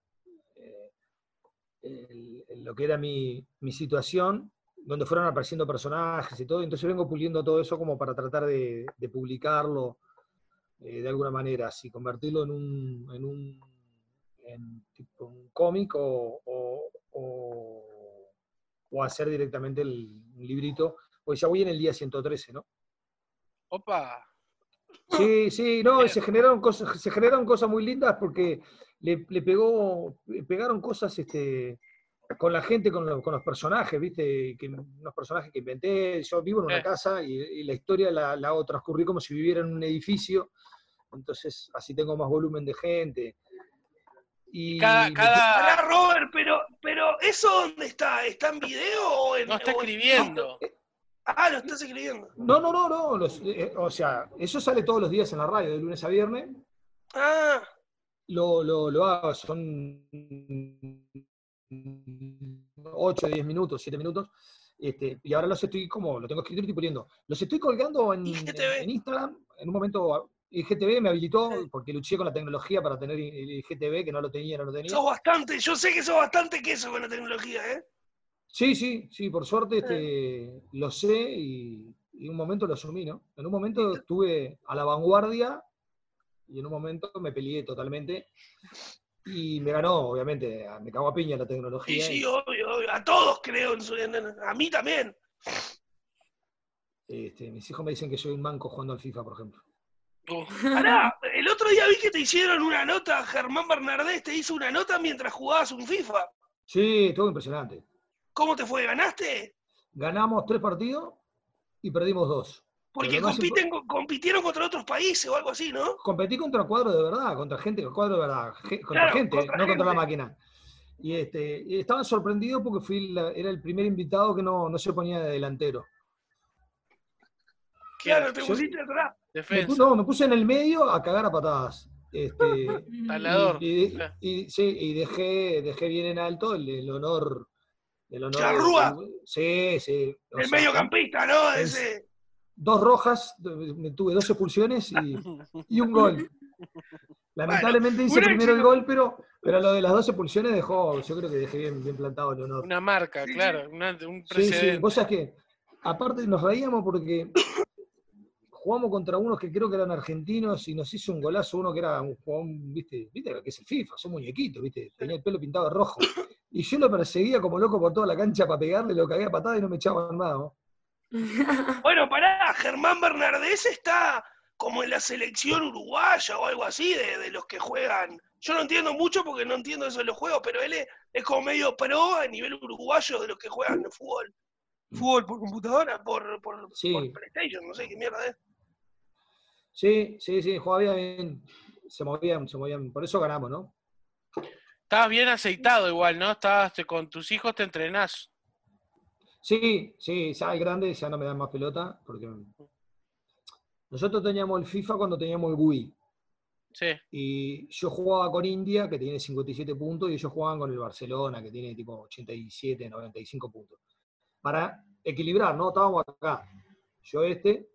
eh, lo que era mi, mi situación donde fueron apareciendo personajes y todo, entonces vengo puliendo todo eso como para tratar de, de publicarlo eh, de alguna manera, así, convertirlo en un, en un, en tipo un cómic o, o- o- o hacer directamente el, un librito, porque ya voy en el día 113, ¿no? Opa. Sí, sí, no, se generaron cosas, se generaron cosas muy lindas porque le, le pegó, pegaron cosas este, con la gente, con, los- con los personajes, ¿viste? Que, unos personajes que inventé. Yo vivo en una Sí. casa y, y la historia la, la hago transcurrir como si viviera en un edificio. Entonces, así tengo más volumen de gente. Y Cada, cada. Robert, pero, pero ¿eso dónde está? ¿Está en video o en.? No está en- escribiendo. Ah, lo estás escribiendo. No, no, no, no. los- eh, o sea, eso sale todos los días en la radio, de lunes a viernes. Ah, lo, lo, lo hago, son 8, 10 minutos, 7 minutos, este, y ahora los estoy como, lo tengo escrito y estoy poniendo. Los estoy colgando en, Instagram, en un momento IGTV me habilitó, porque luché con la tecnología para tener IGTV, que no lo tenía, no lo tenía. sos bastante, yo sé que sos bastante queso con la tecnología, ¿eh? Sí, sí, sí, por suerte este, lo sé y, y en un momento lo asumí, ¿no? En un momento estuve a la vanguardia y en un momento me peleé totalmente y me ganó, obviamente, me cagó a piña la Sí, tecnología. sí, y, obvio, obvio. A todos creo, en su- en- a mí también. este, mis hijos me dicen que soy un manco jugando al FIFA, por ejemplo. Pará, el otro día vi que te hicieron una nota, Germán Bernardés te hizo una nota mientras jugabas un FIFA. Sí, estuvo impresionante. ¿Cómo te fue? ¿Ganaste? Ganamos tres partidos y perdimos dos. Porque compitieron contra otros países o algo así, ¿no? Competí contra cuadros de verdad, contra gente, cuadro de verdad, contra Claro, gente, contra no contra la máquina. Y, este, estaban sorprendidos porque fui la- era el primer invitado que no, no se ponía de delantero. Claro, te Yo- pusiste atrás. Me defensa. pu- no, me puse en el medio a cagar a patadas. Este, Talador. y, y- claro. y- sí, y dejé, dejé bien en alto el, el honor. El honor Charrúa. sí, sí. El sea, mediocampista, ¿no? es- Ese. Dos rojas, me tuve dos expulsiones y, y un gol. Lamentablemente hice primero el gol, pero, pero lo de las dos expulsiones dejó, yo creo que dejé bien, bien plantado el honor. Una marca, Sí, sí. claro, una- un Sí, sí, precedente. vos sabés que, aparte nos reíamos porque jugamos contra unos que creo que eran argentinos y nos hizo un golazo uno que era un jugador, viste, viste lo que es el FIFA, son muñequitos, viste, tenía el pelo pintado de rojo. Y yo lo perseguía como loco por toda la cancha para pegarle, lo cagué a patada y no me echaban nada. ¿no? Bueno, pará, Germán Bernardés está como en la selección uruguaya o algo así de, de los que juegan. Yo no entiendo mucho porque no entiendo eso de los juegos, pero él es, es como medio pro a nivel uruguayo de los que juegan fútbol. Fútbol por computadora, por, por, Sí. por PlayStation, no sé qué mierda es. Sí, sí, sí, jugaba bien, se movían, se movían, por eso ganamos, ¿no? Estabas bien aceitado igual, ¿no? Estabas con tus hijos, te entrenás. Sí, sí, ya el grande ya no me dan más pelota, porque nosotros teníamos el FIFA cuando teníamos el Wii. Sí. Y yo jugaba con India, que tiene 57 puntos, y ellos jugaban con el Barcelona, que tiene tipo 87, 95 puntos. Para equilibrar, ¿no? Estábamos acá. Yo este,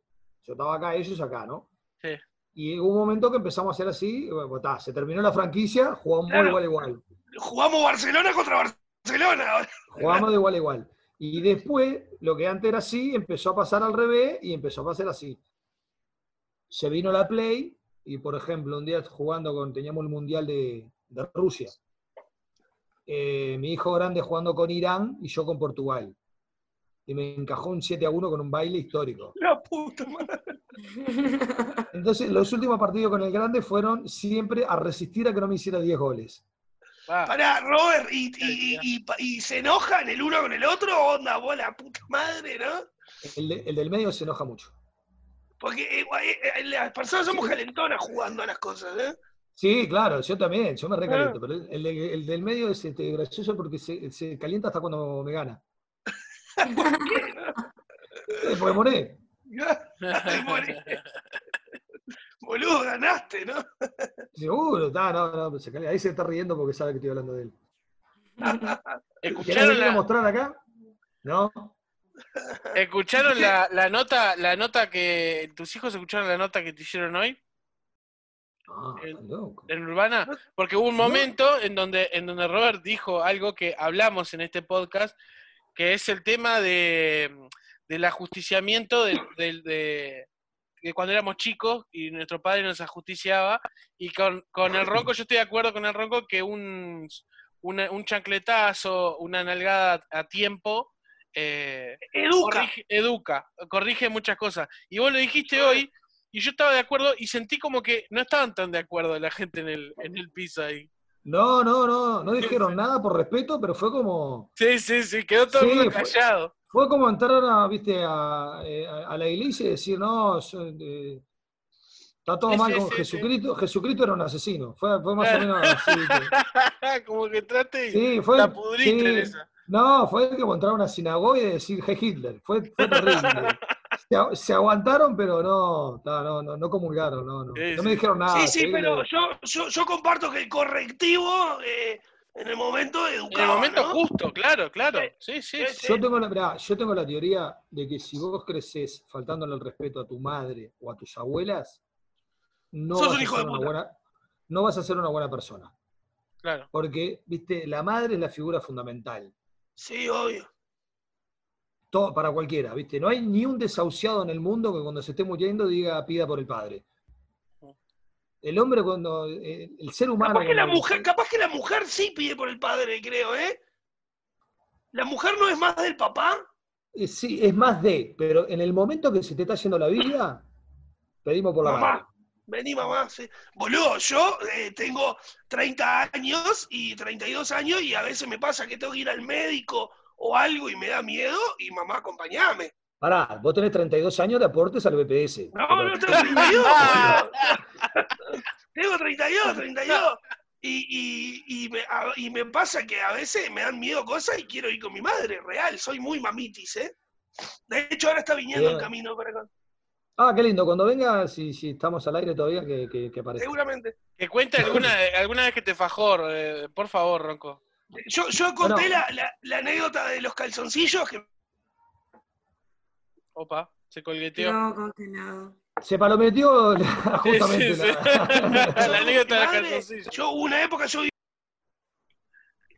yo estaba acá, ellos acá, ¿no? Sí. Y hubo un momento que empezamos a hacer así, bueno, tá, se terminó la franquicia, jugamos Claro. igual igual. Jugamos Barcelona contra Barcelona. Jugamos de igual igual. Y después, lo que antes era así, empezó a pasar al revés y empezó a pasar así. Se vino la Play y, por ejemplo, un día jugando con, teníamos el Mundial de, de Rusia. Eh, mi hijo grande jugando con Irán y yo con Portugal. Y me encajó un 7 a 1 con un baile histórico. La puta madre. Entonces, los últimos partidos con el grande fueron siempre a resistir a que no me hiciera 10 goles. Va. Pará, Robert, y, y, y, y- y se enojan el uno con el otro? Onda, vos la puta madre, ¿no? El, de- el del medio se enoja mucho. Porque eh, eh, las personas somos calentonas jugando a las cosas, ¿eh? Sí, claro, yo también, yo me recaliento, pero el, el de- el del medio es este, gracioso porque se, se calienta hasta cuando me gana. ¿Qué, no? Eh, porque moré. Ay, morí. Boludo, ganaste, ¿no? Seguro, no, no, no, se ahí se está riendo porque sabe que estoy hablando de él. ¿Querés ¿Escucharon la, mostrar acá? No. escucharon la, la nota, la nota que. ¿Tus hijos escucharon la nota que te hicieron hoy Ah, loco. en Urbana? Porque hubo un momento en donde, en donde Robert dijo algo que hablamos en este podcast, que es el tema de, del ajusticiamiento del, del- de, de cuando éramos chicos y nuestro padre nos ajusticiaba. Y con, con el ronco, yo estoy de acuerdo con el ronco que un, una- un chancletazo, una nalgada a tiempo. eh, Educa. corrige, educa, corrige muchas cosas. Y vos lo dijiste hoy, y yo estaba de acuerdo, y sentí como que no estaban tan de acuerdo la gente en el, en el piso ahí. No, no, no, no dijeron nada por respeto, pero fue como, Sí, sí, sí, quedó todo el Sí, mundo fue- callado. Fue como entrar a, viste, a, eh, a- a la iglesia y decir, no, yo, eh, está todo Sí, mal con sí, sí. Jesucristo, Jesucristo era un asesino, fue, fue más o menos así. como que trate y Sí, fue. la pudriste en esa. No, fue como entrar a una sinagoga y decir Hey Hitler. Fue, fue terrible. se, aguantaron, pero no, no, no, no, comulgaron, no, no. No me dijeron nada. Sí, sí, que pero yo, yo, yo comparto que el correctivo eh, en el momento En el momento ¿no? justo, claro, claro. Sí, sí, Sí, sí. Yo tengo, la, mirá, yo tengo la teoría de que si vos creces faltándole el respeto a tu madre o a tus abuelas, no, Sos vas, un a hijo ser de una puta. buena, no vas a ser una buena persona. claro. Porque, viste, la madre es la figura fundamental. Sí, obvio. todo, para cualquiera, ¿viste? No hay ni un desahuciado en el mundo que cuando se esté muriendo diga pida por el padre. El hombre cuando, eh, el ser humano... Capaz que, la mujer, capaz que la mujer sí pide por el padre, creo, ¿eh? ¿La mujer no es más del papá? eh, sí, es más de, pero en el momento que se te está yendo la vida, pedimos por la Mamá. madre. Vení, mamá. Sí. Boludo, yo eh, tengo 30 años y 32 años y a veces me pasa que tengo que ir al médico o algo y me da miedo y mamá, acompañame. Pará, vos tenés 32 años de aportes al BPS. No, Pero- no, tengo 32, boludo. Tengo 32, 32. Y, y, y, me, a- y me pasa que a veces me dan miedo cosas y quiero ir con mi madre, real. Soy muy mamitis, ¿eh? De hecho, ahora está viniendo el camino para acá. Ah, qué lindo. Cuando venga, si, si estamos al aire todavía, que, que, que aparezca. Seguramente. Que cuente alguna, alguna vez que te fajó, eh, por favor, Ronco. Yo, yo conté Bueno. la, la- la anécdota de los calzoncillos que Opa, se colgueteó. No, congelado. Se palometió Sí, justamente sí, sí. la- La anécdota de la Madre, calzoncilla. Yo hubo una época yo, vi-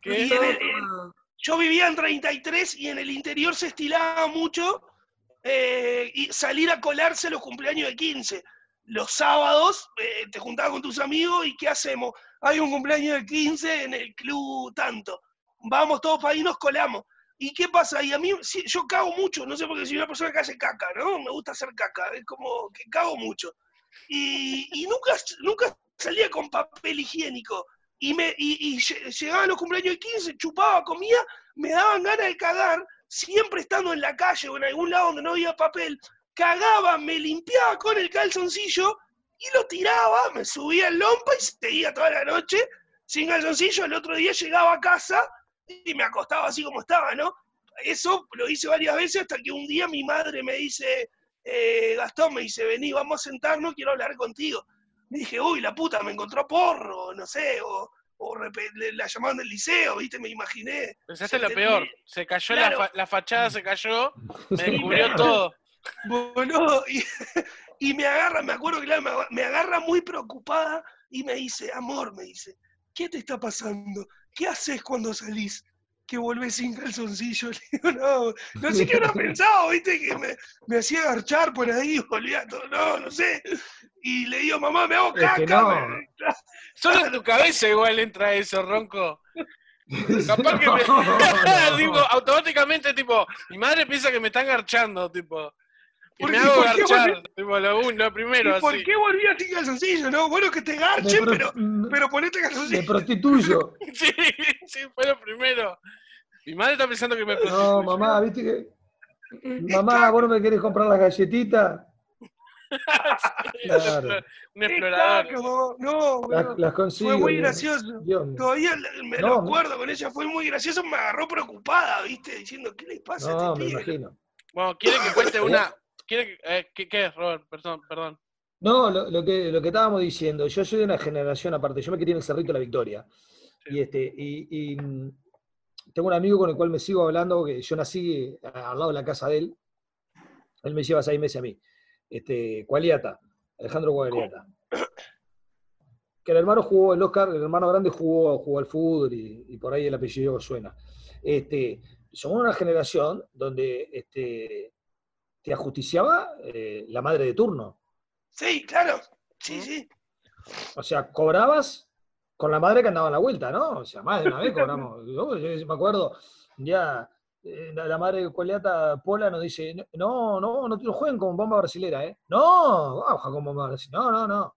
¿Qué? Y en el- en- yo vivía en 33 y en el interior se estilaba mucho eh, y salir a colarse los cumpleaños de 15. Los sábados eh, te juntabas con tus amigos y ¿qué hacemos? Hay un cumpleaños de 15 en el club tanto. Vamos todos para ahí, nos colamos. ¿Y qué pasa? Y a mí, yo cago mucho, no sé por qué soy una persona que hace caca, ¿no? Me gusta hacer caca, es como que cago mucho. Y, nunca, nunca salía con papel higiénico. Y, me, y, y lle- llegaban los cumpleaños de 15, chupaba, comía, me daban ganas de cagar, siempre estando en la calle o en algún lado donde no había papel, cagaba, me limpiaba con el calzoncillo y lo tiraba, me subía al lompa y seguía toda la noche sin calzoncillo. El otro día llegaba a casa y me acostaba así como estaba, ¿no? Eso lo hice varias veces hasta que un día mi madre me dice, eh, Gastón, me dice, vení, vamos a sentarnos, quiero hablar contigo. Me dije, uy, la puta, me encontró porro, no sé, o, la llamaban del liceo, ¿viste? Me imaginé. Pensaste lo peor. Se cayó la, Claro. fa- la fachada, se cayó, me descubrió todo. Boludo, y, y me agarra, me acuerdo que claro, me agarra muy preocupada y me dice, amor, me dice, ¿qué te está pasando? ¿Qué haces cuando salís? Que volvés sin calzoncillo. Le digo, no, no sé qué habrá pensado, viste, que me, me hacía garchar por ahí, volvía todo, no, no sé. Y le digo, mamá, me hago Es caca. que no. me- Solo en tu cabeza igual entra eso, Ronco. Capaz que me... No, no. Digo, automáticamente, tipo, mi madre piensa que me están garchando, tipo. Y ¿Por me qué- hago garchar, tipo, primero, ¿Y por así. qué volvías sin calzoncillo? No, bueno que te Me, garchen, pro- pero, pero ponete me calzoncillo. prostituyo. Sí, sí, fue lo primero. Mi madre está pensando que me No, prostituyo. mamá, viste que. Mm, Mamá, vos no me querés comprar las galletitas. Claro. Un explorador. No, Las, boludo. las consigo. Fue muy gracioso. Dios. Todavía me No, lo me- acuerdo con ella, fue muy gracioso, me agarró preocupada, ¿viste? Diciendo, ¿qué le pasa No, a este me pibe? imagino. Bueno, ¿quiere que cuente una? ¿Quiere que, eh, ¿qué, ¿Qué es, Robert? Perdón, perdón. No, lo, lo que, lo que estábamos diciendo, yo soy de una generación aparte, yo me crié en el Cerrito de la Victoria. Sí. Y, este, y, y, mm, tengo un amigo con el cual me sigo hablando, que yo nací eh, al lado de la casa de él. Él me lleva seis meses a mí. Este, Cualiata, Alejandro Cualiata. Que el hermano jugó, el Oscar, el hermano grande jugó, jugó al fútbol y, y por ahí el apellido suena. Este, somos una generación donde este, te ajusticiaba eh, la madre de turno. Sí, claro. Sí, ¿Mm? sí. O sea, cobrabas con la madre que andaba en la vuelta, ¿no? O sea, más de una vez cobramos. Yo, yo me acuerdo, ya eh, la, la madre Coleata Pola nos dice, no, no, no te lo jueguen como bomba brasilera, ¿eh? No, baja como bomba brasilera. No, no, no.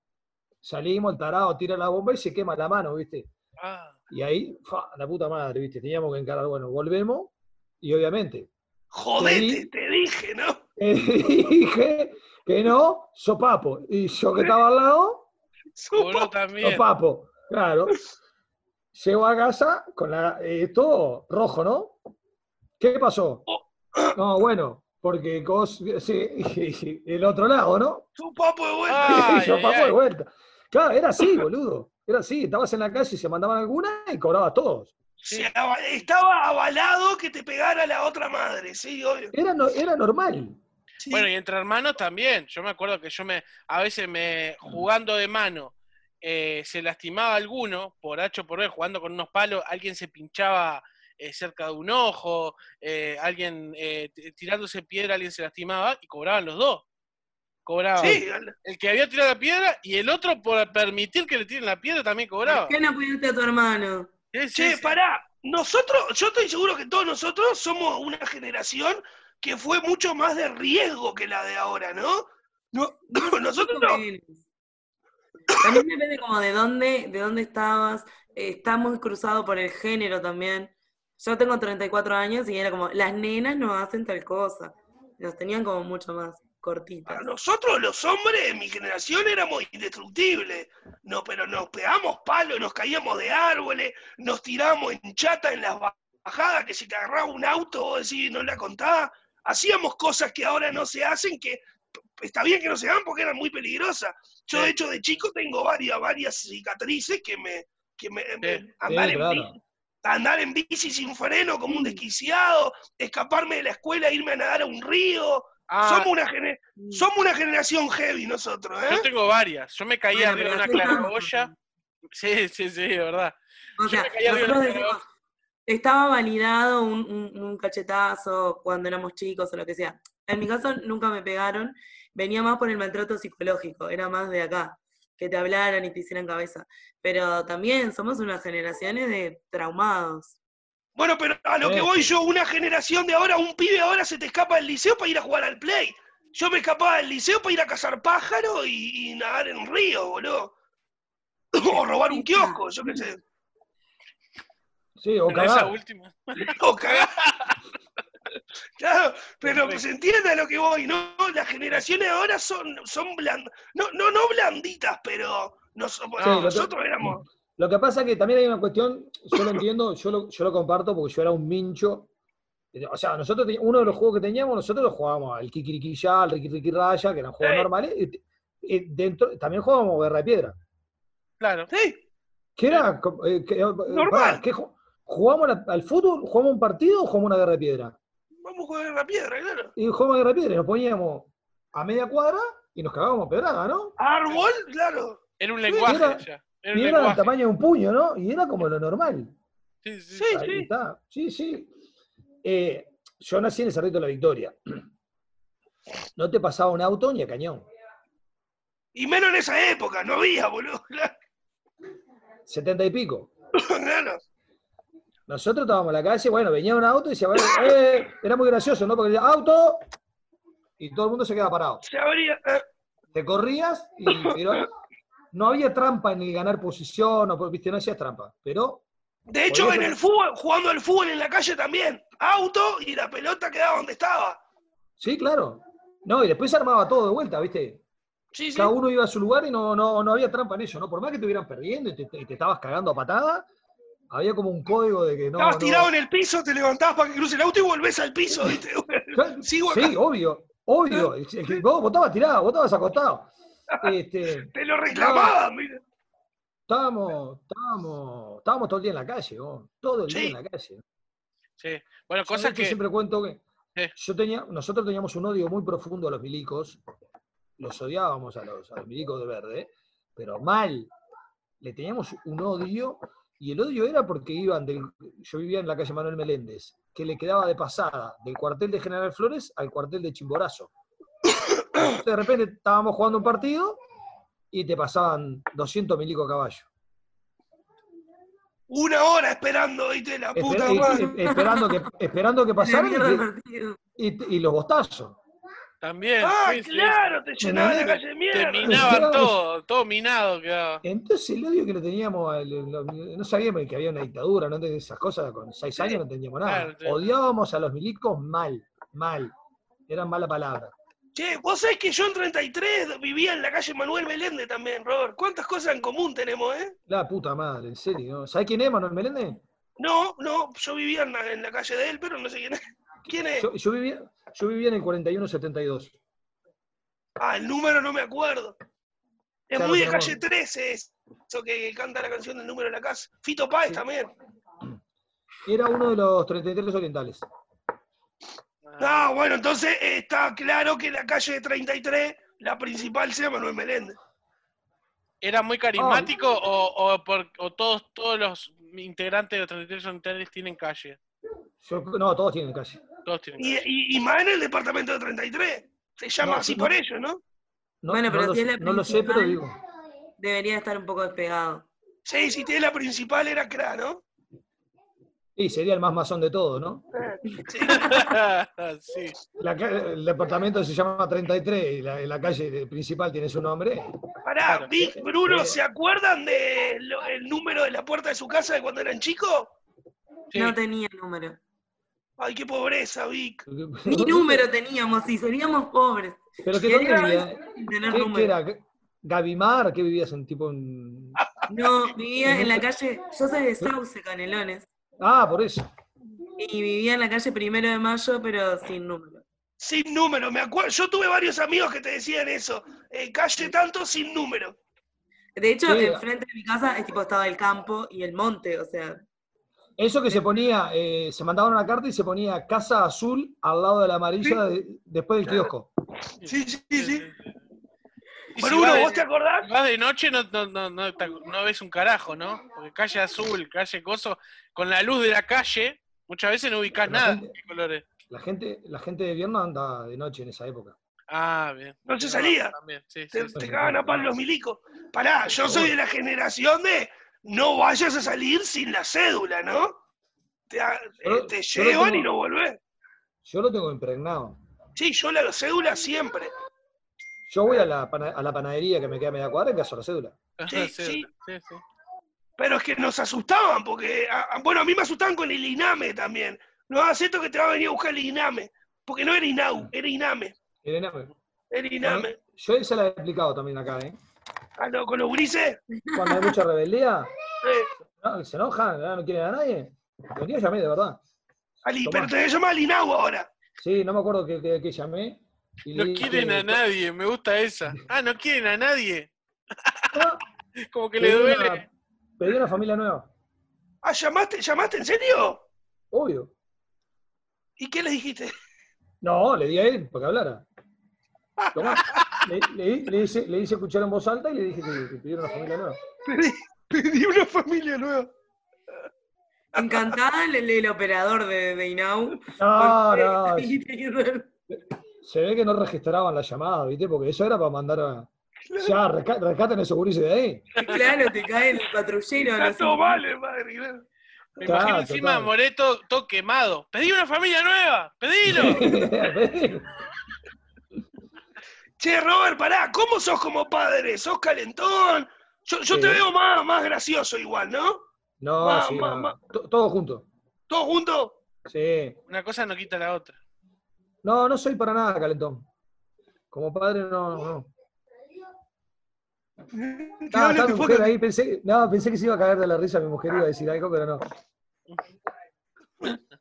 Salimos, el tarado tira la bomba y se quema la mano, ¿viste? Ah, Y ahí, fa, la puta madre, ¿viste? Teníamos que encarar, bueno, volvemos y obviamente Jodete, te dije, ¿no? dije que no, sopapo. Y yo que estaba al lado, cobró también. Los papo, claro. Llego a casa con la, eh, todo rojo, ¿no? ¿Qué pasó? No, bueno, porque cos, sí, el otro lado, ¿no? Su papo de vuelta. Ay, Y yo ay, papo ay. de vuelta. Claro, era así, boludo. Era así. Estabas en la calle y se mandaban algunas y cobrabas todos. Sí. Estaba avalado que te pegara la otra madre, sí, obvio. Era, no- era normal. Sí. Bueno, y entre hermanos también. Yo me acuerdo que yo me, a veces me, jugando de mano, eh, se lastimaba alguno, por H o por B, jugando con unos palos, alguien se pinchaba eh, cerca de un ojo, eh, alguien eh, tirándose piedra, alguien se lastimaba y cobraban los dos. Cobraban. Sí, El que había tirado la piedra y el otro por permitir que le tiren la piedra también cobraba. ¿Por qué no apoyaste a tu hermano? Sí, sí, Che, sí. pará, nosotros, yo estoy seguro que todos nosotros somos una generación que fue mucho más de riesgo que la de ahora, ¿no? No, nosotros no. También depende como de dónde, de dónde estabas. eh, está muy cruzado por el género también. Yo tengo 34 años y era como, las nenas no hacen tal cosa. Los tenían como mucho más cortitas. Para nosotros los hombres de mi generación éramos indestructibles. No, pero nos pegamos palos, nos caíamos de árboles, nos tiramos en chata en las bajadas, que si te agarraba un auto, vos decís, no la contaba. Hacíamos cosas que ahora no se hacen, que está bien que no se hagan porque eran muy peligrosas. Yo, Sí. de hecho, de chico tengo varias, varias cicatrices que me. Que me, andar, Sí, en claro. bici, andar en bici sin freno como un desquiciado, escaparme de la escuela, irme a nadar a un río. Ah, Somos, una somos una generación heavy nosotros, ¿eh? yo tengo varias. Yo me caía Bueno, arriba de una claraboya. Sí, sí, sí, de verdad. O Yo me caía arriba de una claraboya. Estaba validado un, un- un cachetazo cuando éramos chicos o lo que sea. En mi caso nunca me pegaron, venía más por el maltrato psicológico, era más de acá, que te hablaran y te hicieran cabeza. Pero también somos unas generaciones de traumados. Bueno, pero a lo que voy yo, una generación de ahora, un pibe ahora se te escapa del liceo para ir a jugar al play. Yo me escapaba del liceo para ir a cazar pájaros y, y nadar en un río, boludo. O robar un kiosco, yo qué sé. Sí, o Pero esa cagar. última. O cagar. Claro, pero Perfecto. se entiende a lo que voy, ¿no? Las generaciones ahora son, son blandas. No, no, no blanditas, pero nos- lo que- nosotros éramos. Lo que pasa es que también hay una cuestión, yo lo entiendo, yo lo, yo lo comparto porque yo era un mincho. O sea, nosotros teníamos- uno de los juegos que teníamos, nosotros jugábamos al Kikiriquilla, al Ricky Ricky Raya, que eran juegos Sí. normales. y- y dentro, también jugábamos Guerra de Piedra. Claro. Sí, ¿Qué era? eh, que- eh, Normal. pará, ¿qué ¿Jugamos la- al fútbol? ¿Jugamos un partido o jugamos una Guerra de Piedra? vamos a jugar en la piedra, claro. Y jugamos Guerra de Piedra y nos poníamos a media cuadra y nos cagábamos pedrada, ¿no? Árbol, claro. Era un lenguaje era- ya. Era un Y era del lenguaje. tamaño de un puño, ¿no? Y era como lo normal. Sí, sí, Sí, Ahí sí. está. Sí, sí. Eh, yo nací en el Cerrito de la Victoria. No te pasaba un auto ni a cañón. Y menos en esa época, no había, boludo. Claro. Setenta y pico. claro. Nosotros estábamos en la calle, bueno, venía un auto y decía, bueno, eh, era muy gracioso, ¿no? Porque decía, auto, y todo el mundo se quedaba parado. Se abría. eh, Te corrías, y, pero no había trampa en el ganar posición, o, viste, no hacías trampa. Pero, De hecho, en el fútbol, jugando al fútbol en la calle también. Auto y la pelota quedaba donde estaba. sí, claro. No, y después se armaba todo de vuelta, ¿viste? Sí, sí. Cada uno iba a su lugar y no, no, no había trampa en eso, ¿no? Por más que te hubieran perdiendo y te, y te estabas cagando a patada, había como un código de que no. Estabas no- tirado en el piso, te levantabas para que cruce el auto y volvés al piso, Sigo acá. Sí, obvio, obvio. Que Vos, vos estabas tirado, vos estabas acostado. Este, Te lo reclamaban, mira. estábamos, estábamos, estábamos todo el día en la calle, vos, todo el día en la calle. Sí. Bueno, cosas hecho, que. siempre cuento que yo tenía, nosotros teníamos un odio muy profundo a los milicos, los odiábamos a los, a los milicos de verde, pero mal. Le teníamos un odio, y el odio era porque iban del. Yo vivía en la calle Manuel Meléndez, que le quedaba de pasada del cuartel de General Flores al cuartel de Chimborazo. Entonces, de repente estábamos jugando un partido y te pasaban 200 milicos a caballo. Una hora esperando, ¿viste? La puta Esper- madre. y- y- esperando, que, esperando que pasaran y- y los bostazos. También. Ah, sí, sí. claro, te llenaban la calle de Te mierda. minaban Claro. todo, todo minado quedaba. Entonces el odio que le teníamos, lo- no sabíamos que había una dictadura, no entendíamos esas cosas, con seis años no entendíamos nada. Claro, sí. Odiábamos a los milicos mal, mal. Eran mala palabra. Che, vos sabés que yo en 33 vivía en la calle Manuel Meléndez también, Robert. ¿Cuántas cosas en común tenemos, eh? La puta madre, en serio. ¿no? ¿Sabés quién es Manuel Meléndez? No, no, yo vivía en la, en la calle de él, pero no sé quién es. ¿Quién es? Yo, yo vivía, yo vivía en el 4172. Ah, el número no me acuerdo. Es Claro, muy de calle 13 es- eso que canta la canción del número de la casa. Fito Páez también. Era uno de los 33 orientales. Ah, No, bueno, entonces está claro que la calle de 33, la principal sea Manuel Meléndez. ¿Era muy carismático o, o por- o todos, todos los integrantes de los 33 unitarios tienen calle? Yo- no, todos tienen calle. Todos tienen Y, calle. y, y más en el departamento de 33. Se llama No, así no. por ello, ¿no? No, Bueno, pero no lo, la no lo sé, pero digo. Debería estar un poco despegado. Sí, si tiene la principal era CRA, ¿no? Y sería el más masón de todos, ¿no? Sí. sí. La el departamento se llama 33 y la, la calle principal tiene su nombre. Pará, Claro. Vic, Bruno, Sí. ¿se acuerdan del número de la puerta de su casa de cuando eran chicos? Sí. No tenía número. Ay, qué pobreza, Vic. Ni número teníamos y seríamos pobres. ¿Pero qué dónde vivía? tener ¿Qué, qué número. era? ¿Gavimar? ¿Qué vivías en tipo en... No, vivía en la calle, yo soy de Sauce, Canelones, Ah, por eso. y vivía en la calle Primero de Mayo, pero sin número. Sin número, me acuerdo. Yo tuve varios amigos que te decían eso. eh, calle tanto sin número. De hecho, Sí. enfrente de mi casa es tipo estaba el campo y el monte, o sea. Eso que se ponía, eh, se mandaba una carta y se ponía casa azul al lado de la amarilla de- después del kiosco. Sí, sí, sí. Y Bueno, si vas ¿vos de- te acordás? vas de noche no, no, no, no, ves un carajo, ¿no? Porque calle azul, calle coso, con la luz de la calle, muchas veces no ubicás La nada. gente- ¿Qué colores? La gente, la gente de viernes andaba de noche en esa época. Ah, bien. No se salía. También. Sí, sí, Te, sí. te cagan a pan los milicos. Pará, yo soy de la generación de no vayas a salir sin la cédula, ¿no? Te, Yo- llevan tengo- y no volvés. Yo lo tengo impregnado. Sí, yo la cédula siempre. Yo voy a la, pana- a la panadería que me queda media cuadra y caso la cédula. Sí, Sí, sí. sí, sí. Pero es que nos asustaban, porque, a- a- bueno, a mí me asustaban con el INAME también. No hagas esto que te va a venir a buscar el INAME. Porque no era INAU, era INAME. Miren, eh, Era INAME. Yo esa la he explicado también acá, ¿eh? Ah, no, con los grises. Cuando hay mucha rebeldía, no, se enojan, no quieren a nadie. Día llamé, de verdad. Ali, pero te llama al INAU ahora. Sí, no me acuerdo que, que llamé. y No le quieren a nadie, me gusta esa. Ah, no quieren a nadie. Ah, Como que le duele. una- pedí una familia nueva. Ah, ¿llamaste, ¿llamaste en serio? Obvio. ¿Y qué le dijiste? No, le di a él, para que hablara. Tomá. Le, le, le hice, le hice escuchar en voz alta y le dije que, que pidiera una familia nueva. Pedí, pedí una familia nueva. Encantada el, el operador de, de Inau. No, no. Porque- Se ve que no registraban la llamada, ¿viste? Porque eso era para mandar a. Ya, reca- rescaten esos gurises de ahí. claro, te cae el patrullero. No todo eh, madre. claro. Me Claro, imagino encima total. Moreto todo quemado. Pedí una familia nueva, pedilo. Che, Robert, pará, ¿cómo sos como padre? ¿Sos calentón? Yo, yo te veo más, más gracioso igual, ¿no? No, Ma, sí, ma, no. Todo junto. ¿Todos juntos? Sí. Una cosa no quita la otra. No, no soy para nada calentón. Como padre, no, no. Mi mujer poca- ahí, pensé, no, pensé que se iba a caer de la risa mi mujer iba a decir algo, pero no.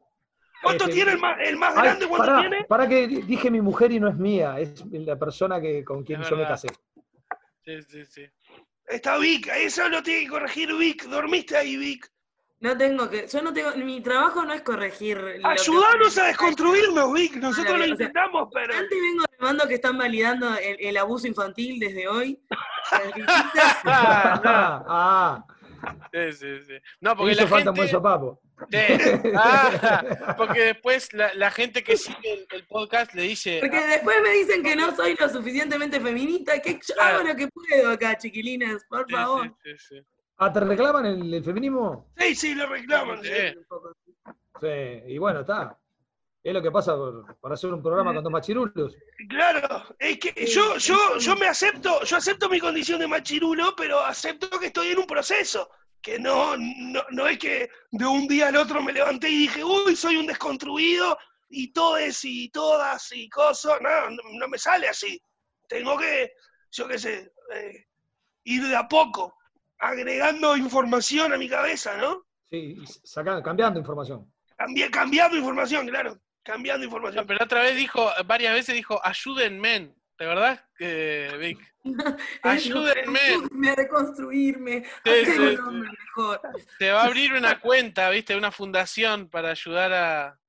¿Cuánto Este, tiene el más, el más Ay, grande? ¿Cuánto pará, tiene? pará que di- dije mi mujer y no es mía, es la persona que, con quien yo me casé. Sí, sí, sí. Está Vic, eso lo tiene que corregir Vic. ¿Dormiste ahí, Vic? No tengo que. Yo no tengo. Mi trabajo no es corregir. que- Ayudanos a desconstruirnos, Vic. Nosotros lo O sea, intentamos, pero. Antes vengo remando que están validando el, el abuso infantil desde hoy. Ah, ah, Sí, sí, sí. No, porque hizo la falta un buen gente. sopapo. Sí. Ah, porque después la, la gente que sigue el, el podcast le dice. Porque después me dicen que no soy lo suficientemente feminista, que yo Claro. hago lo que puedo acá, chiquilinas, por Sí, favor. sí, sí, sí. Ah, ¿te reclaman el, el feminismo? Sí, sí, lo reclaman. sí. Sí. Sí, y bueno, está. Es lo que pasa por, por hacer un programa con dos machirulos. Claro, es que yo, yo, yo me acepto, yo acepto mi condición de machirulo, pero acepto que estoy en un proceso. Que no, no, no es que de un día al otro me levanté y dije, uy, soy un desconstruido, y todes y todas y cosas. No, no, no me sale así. Tengo que, yo qué sé, eh, ir de a poco, agregando información a mi cabeza, ¿no? Sí, y saca- cambiando información. Cambi- cambiando información, claro. Cambiando No, información. pero otra vez dijo, varias veces dijo, ayúdenme. ¿De verdad, que Vic? Ayúdenme. Ayúdenme a reconstruirme, a Sí, ser sí, un sí. hombre mejor. Te va a abrir una cuenta, ¿viste? Una fundación para ayudar a.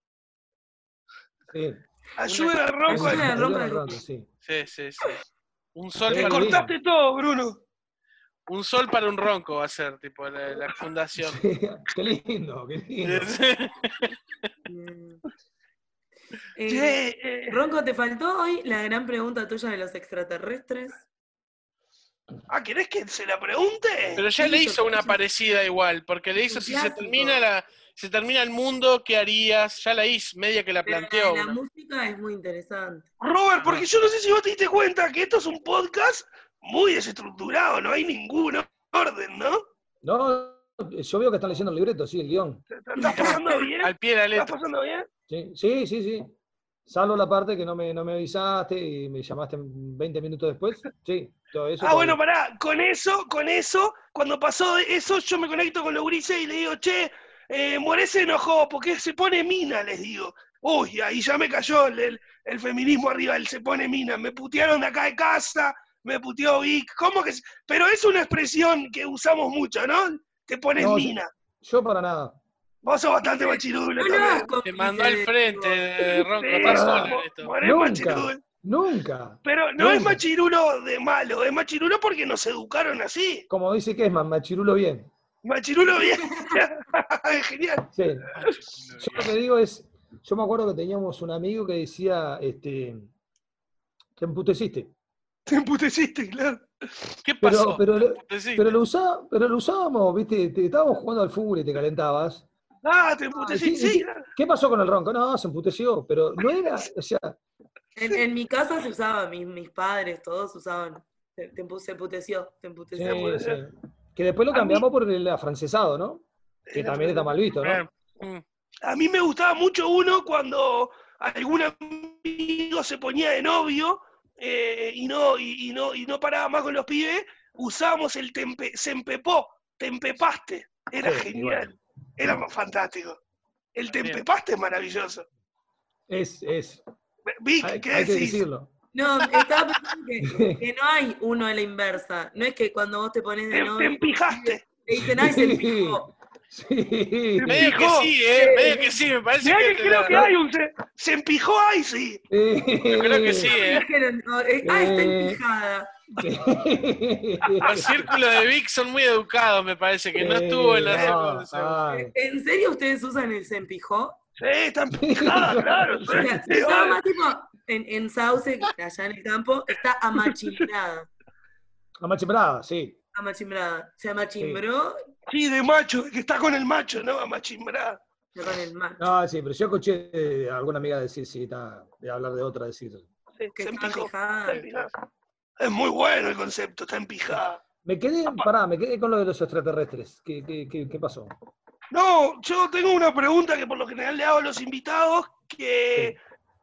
Sí. Ayuda del ronco, sí. Sí, sí, sí. Un sol, para cortaste todo, Bruno. un sol para un ronco va a ser, tipo, la, la fundación. Sí, Qué lindo, qué lindo. Eh, eh, Ronco, ¿te faltó hoy la gran pregunta tuya de los extraterrestres? ah, ¿querés que se la pregunte? Pero ya Sí, le hizo una parecida igual, porque le hizo si se termina la, se termina el mundo, ¿qué harías? Ya la hizo, media que la planteó. de la música es muy interesante. Robert, porque yo no sé si vos te diste cuenta que esto es un podcast muy desestructurado, no hay ningún orden, ¿no? No, yo veo que están leyendo el libreto, sí, el guion. ¿Te- te ¿Estás pasando bien? Al pie de la ¿Estás pasando bien? Sí, sí, sí. sí. Salvo la parte que no me, no me avisaste y me llamaste 20 minutos después. Sí, todo eso. Ah, todo bueno, bien. pará, con eso, con eso, cuando pasó eso, yo me conecto con los grises y le digo, che, eh, se enojó porque se pone mina, les digo. Uy, ahí ya me cayó el, el- el feminismo arriba, él se pone mina. Me putearon de acá de casa, me puteó Vic. ¿Cómo que? Pero es una expresión que usamos mucho, ¿no? Te pones No, yo- mina. Yo para nada. Vos sos bastante machirulo No lo también. hagas Te mandó al frente, eh, Ronco, Sí, estás en esto. Nunca. machirulo. Nunca. Pero no es machirulo de malo, es machirulo porque nos educaron así. Como dice Kesman, machirulo bien. Machirulo bien. Genial. Sí. Yo lo que digo es, yo me acuerdo que teníamos un amigo que decía, este, te emputeciste. Te emputeciste, claro. ¿Qué pasó? pero, lo usaba, pero lo usábamos, viste, te, estábamos jugando al fútbol y te calentabas. Ah, te emputeciste, sí, sí, sí. claro. ¿Qué pasó con el ronco? No, se emputeció, pero no era, o sea, En, en mi casa se usaba, mis, mis padres, todos usaban. Te, te emputeció, se sí, emputeció. sí. Que después lo mí- cambiamos por el afrancesado, ¿no? Que también está mal visto, ¿no? Bien. Mm. A mí me gustaba mucho uno cuando algún amigo se ponía de novio eh, y, no, y, y no, y no paraba más con los pibes, usábamos el tempe, se empepó, te empepaste. Era Sí, genial, era fantástico. El te Bien. empepaste es maravilloso. Es, es, Vic, hay, ¿qué hay que decís? decirlo. No, estaba pensando que, que no hay uno a la inversa. No es que cuando vos te pones Te, de te novio, empijaste. te dicen, ay, se empijó. Sí. Medio que sí, ¿eh? Medio que sí, me parece que. creo la- que hay un se, se empijó ahí, sí. Yo creo que sí, ¿eh? Eh, ah, está empijada. Los círculos de Vic son muy educados, me parece, que no estuvo en la no. ¿En serio ustedes usan el se empijó? Sí, está empijada, claro. O sea, se llama tipo, en, en Sauce, allá en el campo, está amachimbrada. Amachimbrada, sí. Amachimbrada. Se amachimbró Sí, de macho, de que está con el macho, ¿no? A machimbrar. con el macho. No, sí, pero yo escuché eh, a alguna amiga decir, sí, está, de hablar de otra, decir. Sí, Que se está empijó. empijada. está. Es muy bueno el concepto, está empijada. Me quedé, pará, me quedé con lo de los extraterrestres. ¿Qué, qué, qué, qué pasó? No, yo tengo una pregunta que por lo general le hago a los invitados, que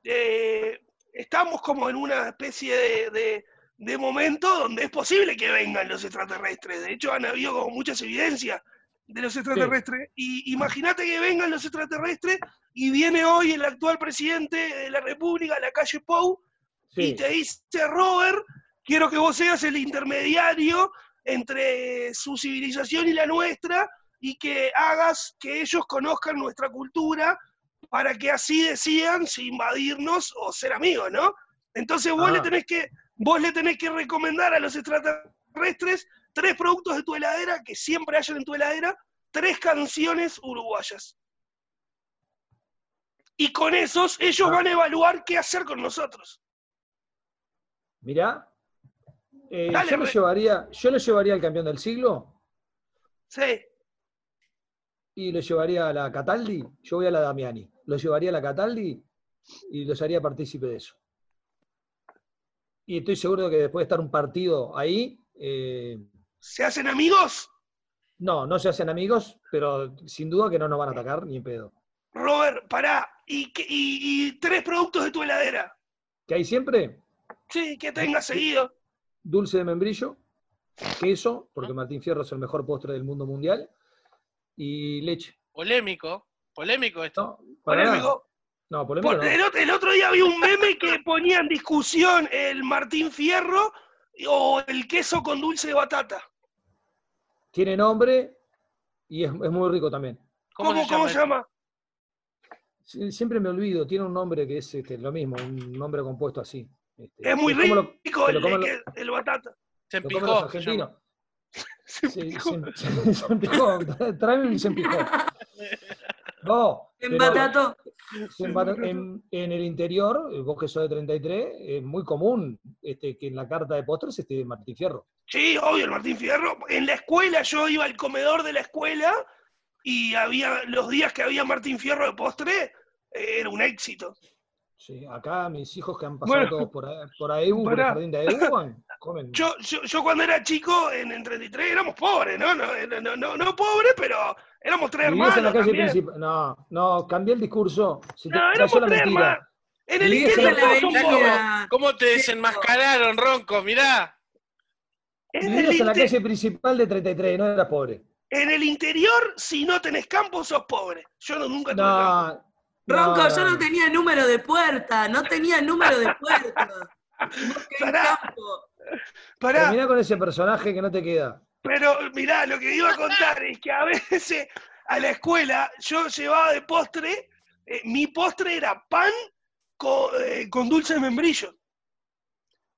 eh, estamos como en una especie de, de- de momento donde es posible que vengan los extraterrestres. De hecho, han habido como muchas evidencias de los extraterrestres. Y imagínate que vengan los extraterrestres y viene hoy el actual presidente de la República, la calle Pou, y te dice, Robert, quiero que vos seas el intermediario entre su civilización y la nuestra y que hagas que ellos conozcan nuestra cultura para que así decidan si invadirnos o ser amigos, ¿no? Entonces vos Ah. le tenés que vos le tenés que recomendar a los extraterrestres tres productos de tu heladera que siempre hayan en tu heladera, tres canciones uruguayas. Y con esos ellos Ah. van a evaluar qué hacer con nosotros. mirá. eh, Dale, yo, lo llevaría, yo lo llevaría al campeón del siglo Sí. y lo llevaría a la Cataldi. Yo voy a la Damiani. Lo llevaría a la Cataldi y los haría partícipe de eso. Y estoy seguro que después de estar un partido ahí, eh, ¿Se hacen amigos? no, no se hacen amigos, pero sin duda que no nos van a atacar ni en pedo. Robert, pará. ¿Y, y, y tres productos de tu heladera? ¿Qué hay siempre? Sí, que tengas seguido. Dulce de membrillo, queso, porque Martín Fierro es el mejor postre del mundo mundial, y leche. Polémico, polémico esto. No, para nada. No, polémico Por- no. el, otro, el otro día vi un meme que ponía en discusión el Martín Fierro o el queso con dulce de batata. Tiene nombre y es, es muy rico también. ¿Cómo, ¿Cómo, se cómo llama? Siempre me olvido, tiene un nombre que es este, lo mismo, un nombre compuesto así. Este, Es muy rico lo el, el, el batata. Se lo comen los empijó. se. Se se, se. Tráeme un se empijó. No, En Batato, en, en el interior, vos que sos de 33, es muy común este, que en la carta de postres esté Martín Fierro. Sí, obvio, el Martín Fierro. En la escuela, yo iba al comedor de la escuela y había los días que había Martín Fierro de postre, era un éxito. Sí, acá mis hijos que han pasado Bueno, todos por, por AEU, por el jardín de AEU, comen. Yo, yo, yo cuando era chico, en, en 33, éramos pobres, ¿no? No, no, no, no pobres, pero éramos tres Vivías en la hermanos calle también. principal. No, no, cambié el discurso. Se te No, éramos tres hermanos. En el interior avenida. ¿Cómo te desenmascararon, Ronco? Mirá. En el, Vivías en la calle principal de 33, no eras pobre. en el interior, si no tenés campo, sos pobre. Yo no, nunca tuve campo. No, Ronco, No, yo no, tenía número de puerta, no tenía número de puerta. Pará. campo. Pará, Terminá con ese personaje que no te queda. Pero mirá, lo que iba a contar es que a veces a la escuela yo llevaba de postre, eh, mi postre era pan con, eh, con dulce de membrillo.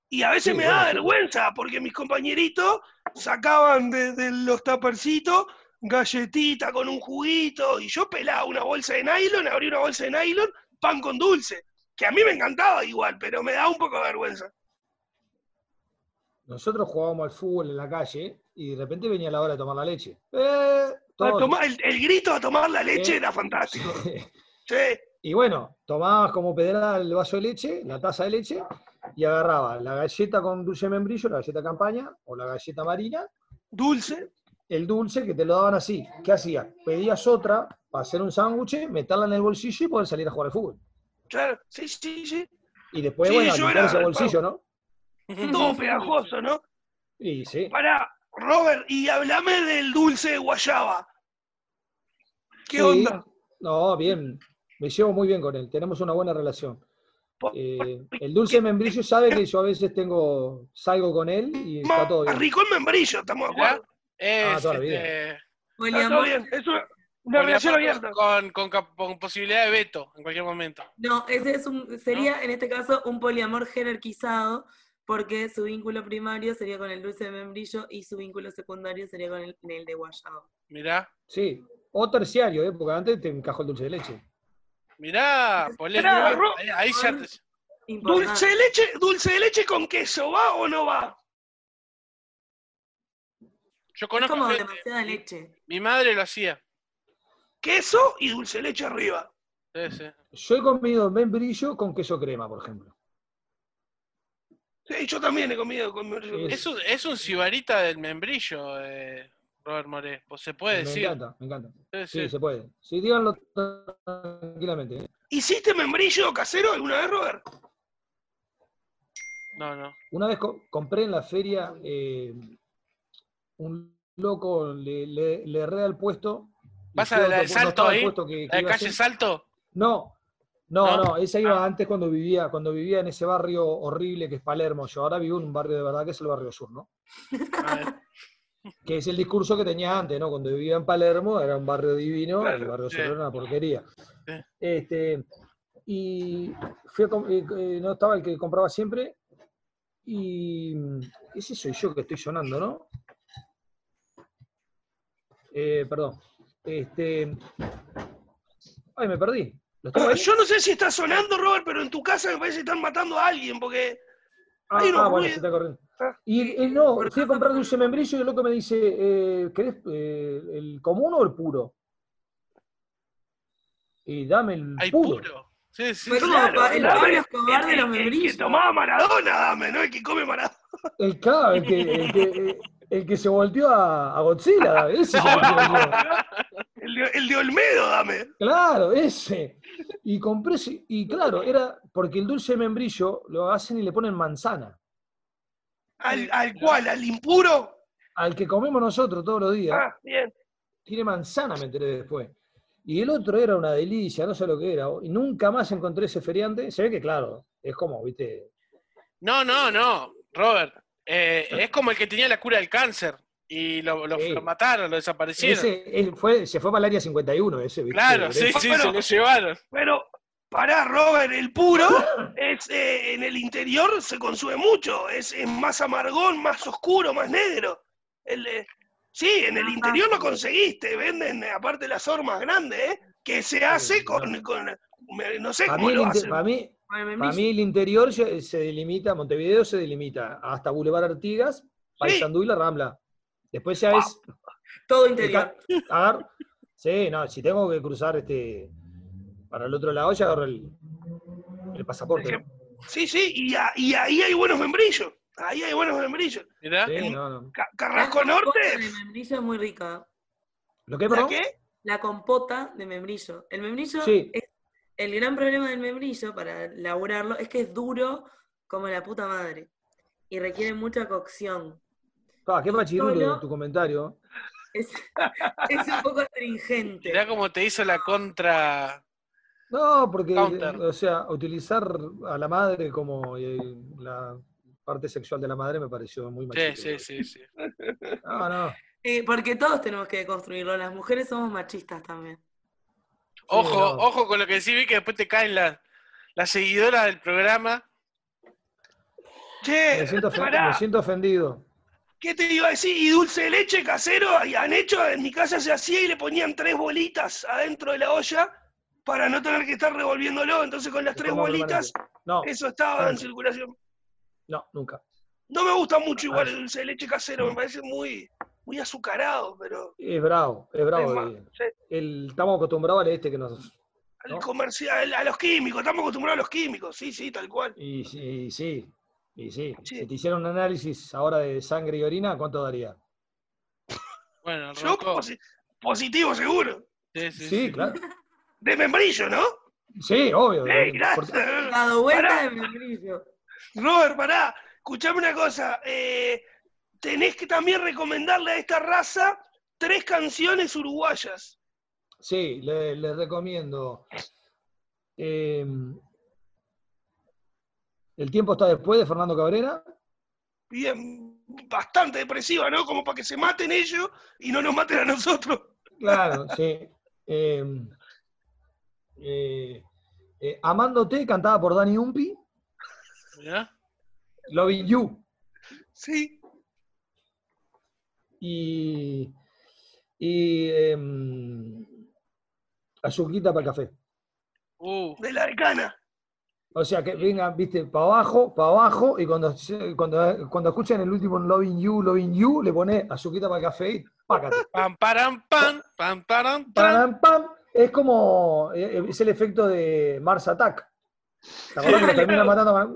Y a veces Sí, me daba sí. vergüenza porque mis compañeritos sacaban de, de los tapercitos galletita con un juguito y yo pelaba una bolsa de nylon, abría una bolsa de nylon, pan con dulce, que a mí me encantaba igual, pero me daba un poco de vergüenza. Nosotros jugábamos al fútbol en la calle y de repente venía la hora de tomar la leche. Eh, tomar- el, el grito a tomar la leche Sí. era fantástico. Sí. Sí. Y bueno, tomabas como pedrada el vaso de leche, la taza de leche, y agarrabas la galleta con dulce de membrillo, la galleta campaña o la galleta marina, Dulce. el dulce que te lo daban así. ¿Qué hacías? Pedías otra para hacer un sándwich, meterla en el bolsillo y poder salir a jugar al fútbol. Claro, sí, sí, sí. Y después, Sí, bueno, yo era ese bolsillo, ¿no? Todo pegajoso, ¿no? Y sí. Pará, Robert, y hablame del dulce de guayaba. ¿Qué Sí. onda? No, bien. Me llevo muy bien con él. Tenemos una buena relación. Eh, el dulce de membrillo sabe que yo a veces tengo salgo con él y está todo bien. Rico en membrillo, estamos de acuerdo. Es, Ah, toda la vida. este, Está todo Poliamor. bien. Es una, relación abierta. Con, con cap- con posibilidad de veto en cualquier momento. No, ese es un, sería en este caso un poliamor jerarquizado, porque su vínculo primario sería con el dulce de membrillo y su vínculo secundario sería con el, el de guayaba. Mirá, Sí. O terciario, ¿eh? porque antes te encajó el dulce de leche. mirá. Ro- Ahí, ahí ya te-. Dulce de leche, dulce de leche con queso, ¿va o no va? Yo Es conozco como gente, demasiada leche. mi madre lo hacía. Queso y dulce de leche arriba. Sí, sí. Yo he comido membrillo con queso crema, por ejemplo. Sí, yo también he comido con membrillo. Es- un, es un sibarita del membrillo, eh, Robert Moré. Pues se puede me decir. encanta, me encanta. Sí, Sí, sí. se puede. Sí, díganlo tranquilamente. ¿eh? ¿Hiciste membrillo casero alguna vez, Robert? No, no. Una vez co- compré en la feria, eh, un loco le, le, le erré al puesto. ¿Vas a la no Salto ahí? que- que ¿La de calle hacer. Salto? No, no, ¿No? esa iba antes cuando vivía, cuando vivía en ese barrio horrible que es Palermo. Yo ahora vivo en un barrio de verdad que es el barrio sur, ¿no? Que es el discurso que tenía antes, ¿no? Cuando vivía en Palermo era un barrio divino, el Claro, barrio sí. sur era una porquería. Sí. Este, y fui a eh, eh, no estaba el que compraba siempre. Y ese soy yo que estoy sonando, ¿no? Eh, perdón. Este, ay, me perdí. Yo no sé si está sonando, Robert, pero en tu casa me parece que están matando a alguien, porque Ah, ah, bueno, se está corriendo. Ah. Y eh, no, fui a comprar dulce membrillo y el loco me dice, eh, ¿querés eh, el común o el puro? Y dame el puro. puro. Sí, sí. Sí. como pa- el de el- los el- El membrillos. que tomaba Maradona, dame, ¿no? El que come Maradona. El, claro, el que, el que, eh, el que se volteó a, a Godzilla, ese es el. El de, el de Olmedo, dame. Claro, ese. Y compré, ese- y claro, era porque el dulce de membrillo lo hacen y le ponen manzana. Al, al cual, al impuro. Al que comemos nosotros todos los días, Ah, bien. tiene manzana, me enteré después. Y el otro era una delicia, no sé lo que era. Y nunca más encontré ese feriante. Se ve que, claro, es como, viste. No, no, no, Robert. Eh, es como el que tenía la cura del cáncer y lo, lo- Sí. lo mataron, lo desaparecieron. Ese, él fue, se fue para el área 51, ese, viste. claro, sí, sí, Bueno. se lo llevaron. Pero, pará, Robert, el puro es eh, en el interior se consume mucho. Es, es más amargón, más oscuro, más negro. El, eh, sí, en el interior lo conseguiste. Venden, aparte las hormas grandes, ¿eh? Que se hace con, con no sé Para cómo lo hacen. para mí, para mí el interior se delimita, Montevideo se delimita hasta Boulevard Artigas, Paysandú y La Rambla. Después ya es Todo interior. agar- Sí, no, si tengo que cruzar este para el otro lado, ya agarro el, el pasaporte. Sí, sí, y, a- y ahí hay buenos membrillos. Ahí hay buenos membrillos. Mirá. Sí, no, no. Ca- La Carrasco compota Norte, de membrillo es muy rica. ¿Lo que, ¿la qué? La compota de membrillo. El membrillo Sí. es el gran problema del membrillo para elaborarlo es que es duro como la puta madre y requiere mucha cocción. Ah, qué machirulo Solo- tu comentario. Es, es un poco astringente. Mirá cómo te hizo la contra. No, porque, Counter. o sea, utilizar a la madre como eh, la parte sexual de la madre me pareció muy Sí, machista. sí, sí, sí. No, no. Eh, porque todos tenemos que construirlo. Las mujeres somos machistas también. Ojo, no. ojo con lo que sí vi que después te caen las las seguidoras del programa. Che, Me siento, ofen- pará, me siento ofendido. ¿qué te iba a decir? Y dulce de leche casero, han hecho, en mi casa se hacía y le ponían tres bolitas adentro de la olla para no tener que estar revolviéndolo. Entonces con las tres bolitas. No, eso estaba en circulación. no, nunca. No me gusta mucho igual Ah. el dulce de leche casero, me parece muy, muy azucarado, pero Es bravo, es bravo. es más, eh. sí, El, estamos acostumbrados al este que nos. al ¿no? comercial, a los químicos, estamos acostumbrados a los químicos, sí, sí, tal cual. Y, y sí, y sí. Sí. Si te hicieran un análisis ahora de sangre y orina, ¿cuánto daría? Bueno, Yo posi- positivo seguro. Sí, sí, Sí, sí. claro. De membrillo, ¿no? Sí, obvio. Ey, porque- gracias. Dado vuelta Pará. de membrillo. Robert, pará, escuchame una cosa. eh, tenés que también recomendarle a esta raza tres canciones uruguayas. Sí, le- les recomiendo. eh, el tiempo está después de Fernando Cabrera. Bien, bastante depresiva, ¿no? Como para que se maten ellos y no nos maten a nosotros. Claro, sí. Eh, eh, eh, Amándote, cantada por Dani Umpi. Mirá. Loving You. Sí, Y. Y. em, Azuquita para el café. Uh, de la decana. O sea, que vengan, viste, para abajo, para abajo, y cuando, cuando, cuando escuchen el último Loving You, Loving You, le pone azuquita para el café y pácate. pam, param, pam, pam, param, pam. Pam, pam. Es como, eh, es el efecto de Mars Attack. ¿Te acuerdas que lo termina matando? a-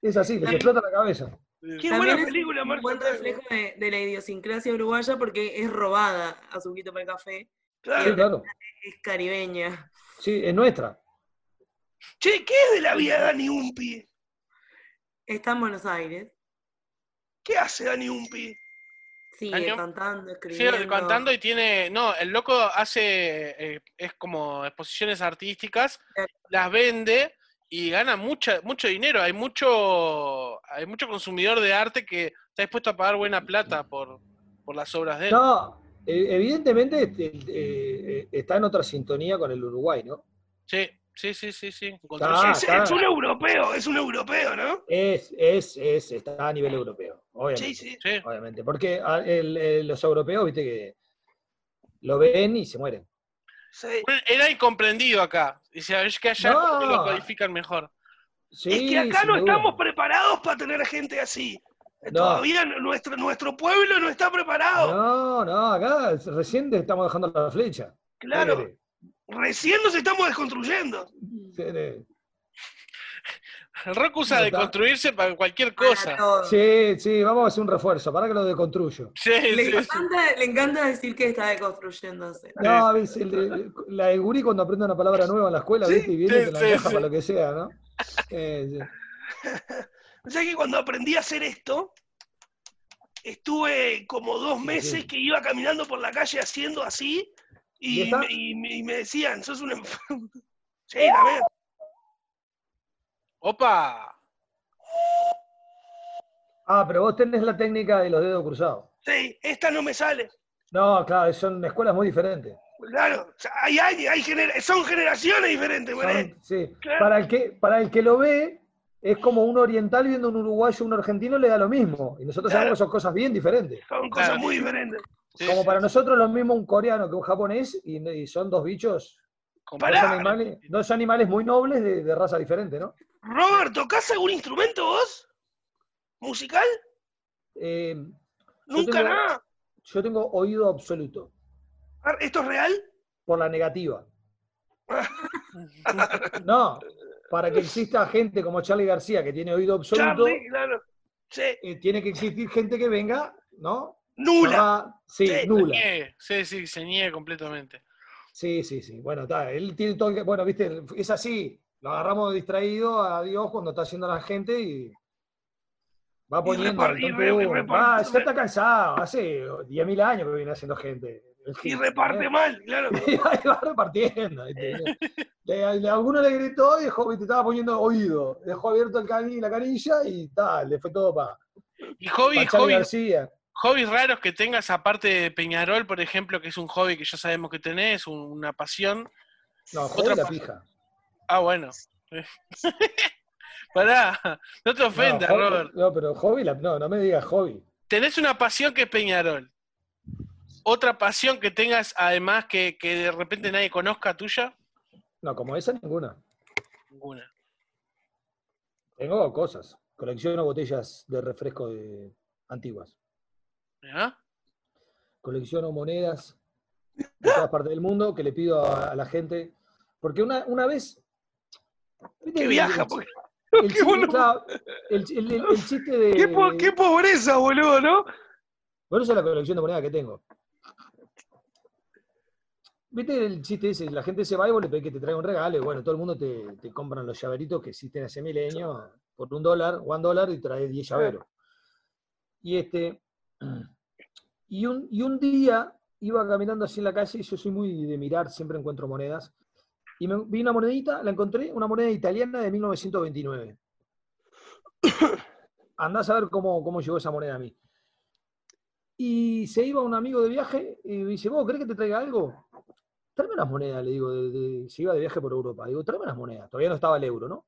Es así, les explota la cabeza. Qué También buena es película, un Marco. buen reflejo de, de la idiosincrasia uruguaya porque es robada a Suquito para el café. Sí, Claro. claro. Es caribeña. Sí, es nuestra. Che, ¿qué es de la vida de Dani Umpi? Está en Buenos Aires. ¿Qué hace Dani Umpi? Sigue Año. cantando, Sí, escribiendo. cantando y tiene. No, el loco hace. eh, es como exposiciones artísticas, Claro. las vende y gana mucha, mucho dinero. Hay mucho. Hay mucho consumidor de arte que está dispuesto a pagar buena plata por, por las obras de él. No, eh, evidentemente este, eh, eh, está en otra sintonía con el Uruguay, ¿no? Sí, sí, sí, sí, sí. Ah, es, su- está. es un europeo, es un europeo, ¿no? Es, es, es, está a nivel europeo, obviamente. Sí, sí. Sí. Obviamente, porque a- el- el- los europeos, viste que lo ven y se mueren. Sí. Era incomprendido acá. Dice, es que allá No. lo codifican mejor. Sí, es que acá no duda. estamos preparados para tener gente así. No. Todavía nuestro, nuestro pueblo no está preparado. No, no, acá recién estamos dejando la flecha. claro, recién nos estamos desconstruyendo. El rock usa de construirse para cualquier cosa. Sí, sí, vamos a hacer un refuerzo, para que lo deconstruyo. Sí, Le, sí, sí. encanta, le encanta decir que está deconstruyéndose. No, ¿ves? El la de gurí cuando aprende una palabra nueva en la escuela, Sí, ¿viste? Y viene sí, y te la sí. para lo que sea, ¿no? Eh, sí. O sea que cuando aprendí a hacer esto, estuve como dos meses sí. que iba caminando por la calle haciendo así ¿Y me, y y me decían, sos un enfermo. Sí, también. Opa. Ah, pero vos tenés la técnica de los dedos cruzados. Sí, esta no me sale. No, claro, son escuelas muy diferentes. Claro, hay, hay, hay gener- son generaciones diferentes, Son- sí. Claro. Para, el que, para el que lo ve, es como un oriental viendo un uruguayo, un argentino, le da lo mismo. Y nosotros Claro. sabemos que son cosas bien diferentes. Son cosas Claro. muy diferentes. Sí, como sí, para nosotros lo mismo un coreano que un japonés, y, y son dos bichos, con- dos animales, dos animales muy nobles de, de raza diferente, ¿no? Robert, ¿tocás algún instrumento vos? ¿Musical? Eh, Nunca tengo- nada. yo tengo oído absoluto, ¿Esto es real? por la negativa. No, para que exista gente como Charlie García que tiene oído absoluto, Charlie, claro. Sí, eh, tiene que existir gente que venga, ¿no? nula. Sí, Sí. Se nula. niegue, Sí, sí, se niegue completamente. Sí, sí, sí. Bueno, está. Él tiene todo el que- Bueno, viste, es así. Lo agarramos distraído a Dios cuando está haciendo la gente y va poniendo. y tonto re- y uno. repar- Va, ya está cansado. Hace 10.000 años que viene haciendo gente. Y reparte mal, claro. Y va repartiendo. alguno le gritó y dejó, te estaba poniendo oído. Dejó abierto el cani- la canilla y tal, le fue todo para Y hobby, pa hobby, García. hobbies raros que tengas, aparte de Peñarol, por ejemplo, que es un hobby que ya sabemos que tenés, un- una pasión. No, Otra joder la pija. Ah, bueno. Pará, no te No, ofendas, hobby- Robert. no, pero hobby, la- no, no me digas hobby. Tenés una pasión que es Peñarol. Otra pasión que tengas, además, que, que de repente nadie conozca tuya. No, como esa ninguna. Ninguna. Tengo cosas. Colecciono botellas de refresco de antiguas. ¿Ah? Colecciono monedas de todas partes del mundo que le pido a, a la gente. Porque una, una vez. ¿Viste Que viaja, porque- el qué chiste, bueno. claro, el, el- el- el chiste de. Qué, po- qué pobreza, boludo, ¿no? Por eso es la colección de monedas que tengo. ¿Viste el chiste ese? La gente se va y vos le pedís que te traiga un regalo y bueno, todo el mundo te, te compran los llaveritos que existen hace milenio por un dólar, one dólar y trae 10 llaveros. Y este. Y un, y un día iba caminando así en la calle y yo soy muy de mirar, siempre encuentro monedas. Y me vi una monedita, la encontré, una moneda italiana de 1929. Andás a ver cómo, cómo llegó esa moneda a mí. Y se iba un amigo de viaje y me dice, ¿vos crees que te traiga algo? Tráeme unas monedas, le digo, de- de- se iba de viaje por Europa. Digo, tráeme unas monedas. Todavía no estaba el euro, ¿no?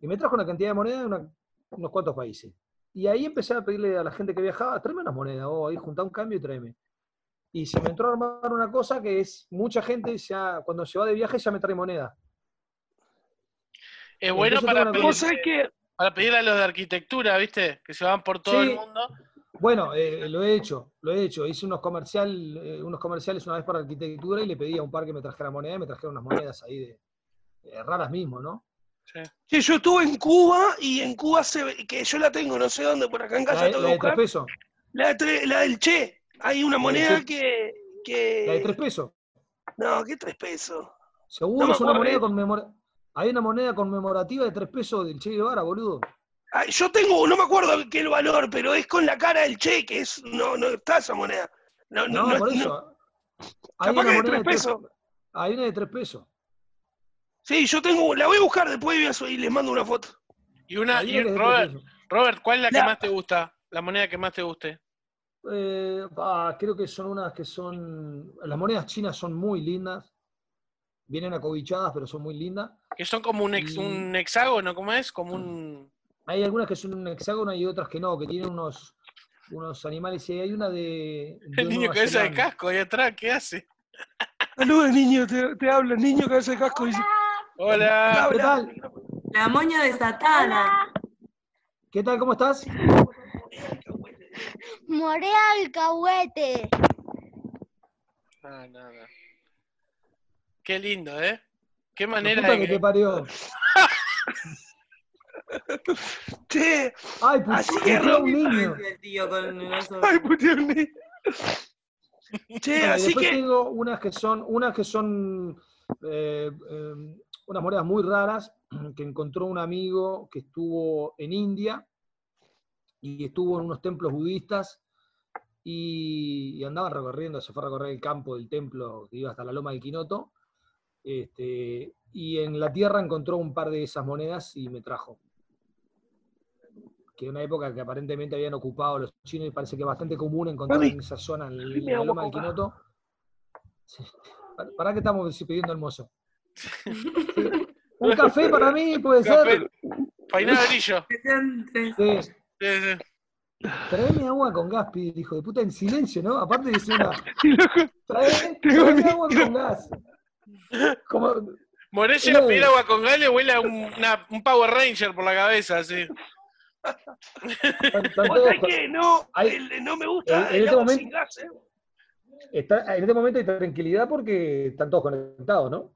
Y me trajo una cantidad de monedas de una- unos cuantos países. Y ahí empecé a pedirle a la gente que viajaba, tráeme unas monedas, vos ahí juntá un cambio y tráeme. Y se me entró a armar una cosa que es, mucha gente ya, cuando se va de viaje ya me trae moneda. Es bueno Entonces para pedir, Vos sabés que para pedirle a los de arquitectura, ¿viste? Que se van por todo Sí. el mundo. Bueno, eh, lo he hecho, lo he hecho. Hice unos, comercial, eh, unos comerciales una vez para arquitectura y le pedí a un par que me trajera moneda y me trajeron unas monedas ahí de, eh, raras mismo, ¿no? Sí. yo estuve en Cuba y en Cuba se ve, que yo la tengo, no sé dónde, por acá en La, casa de- tengo la que de tres buscar. pesos. La, de la del Che. Hay una del moneda que, que. La de tres pesos. No, ¿qué tres pesos? Seguro es una moneda eh. conmemora- Hay una moneda conmemorativa de tres pesos del Che Guevara, boludo. Ah, yo tengo, no me acuerdo qué el valor, pero es con la cara del Che, que es. No, no está esa moneda. No, no, No, por eso. Hay capaz una que de moneda tres de tres pesos. Hay una de tres pesos. Sí, yo tengo, la voy a buscar después y les mando una foto. Y una, y que Robert, ¿cuál es la que La- más te gusta? La moneda que más te guste. Eh, ah, creo que son unas que son. Las monedas chinas son muy lindas. Vienen acobichadas, pero son muy lindas. Que son como un, ex- Y- un hexágono, ¿cómo es? Como un... Hay algunas que son un hexágono y otras que no, que tienen unos, unos animales. Y hay una de. de El niño Nueva cabeza de casco ahí atrás, ¿qué hace? Saludos, niño, te, te habla, niño que hace casco. Dice, Hola. ¿Qué tal? La moña de Satana. ¿Qué tal? ¿Cómo estás? Moré alcahuete. Ah, nada. Qué lindo, ¿eh? Qué manera puta de que que... te parió. Che, Ay, pu- Así que, un niño. El tío con el oso. ay, puteó un niño. Che, No, así después que. tengo unas que son, unas que son eh, eh, unas monedas muy raras que encontró un amigo que estuvo en India y estuvo en unos templos budistas y, y andaban recorriendo, se fue a recorrer el campo del templo que iba hasta la loma del Quinoto. Este, y en la tierra encontró un par de esas monedas y me trajo. Que en una época que aparentemente habían ocupado los chinos y parece que es bastante común encontrar en esa zona, en, la loma del Quinoto. Sí. ¿Para, qué estamos pidiendo almuerzo? Un café para mí puede Café. ser. Brillo. Que sean tres. Sí. Sí, sí. Traeme agua con gas, pide el hijo de puta, en silencio, ¿no? Aparte de una. Traeme, traeme agua con gas. Como, Moré llega a pedir agua con gas, le huele a un, una- un Power Ranger por la cabeza, así. ¿Vos sabés que no, Hay- el- no me gusta en el este agua momento- sin gas, eh? está- en este momento hay tranquilidad porque están todos conectados, ¿no?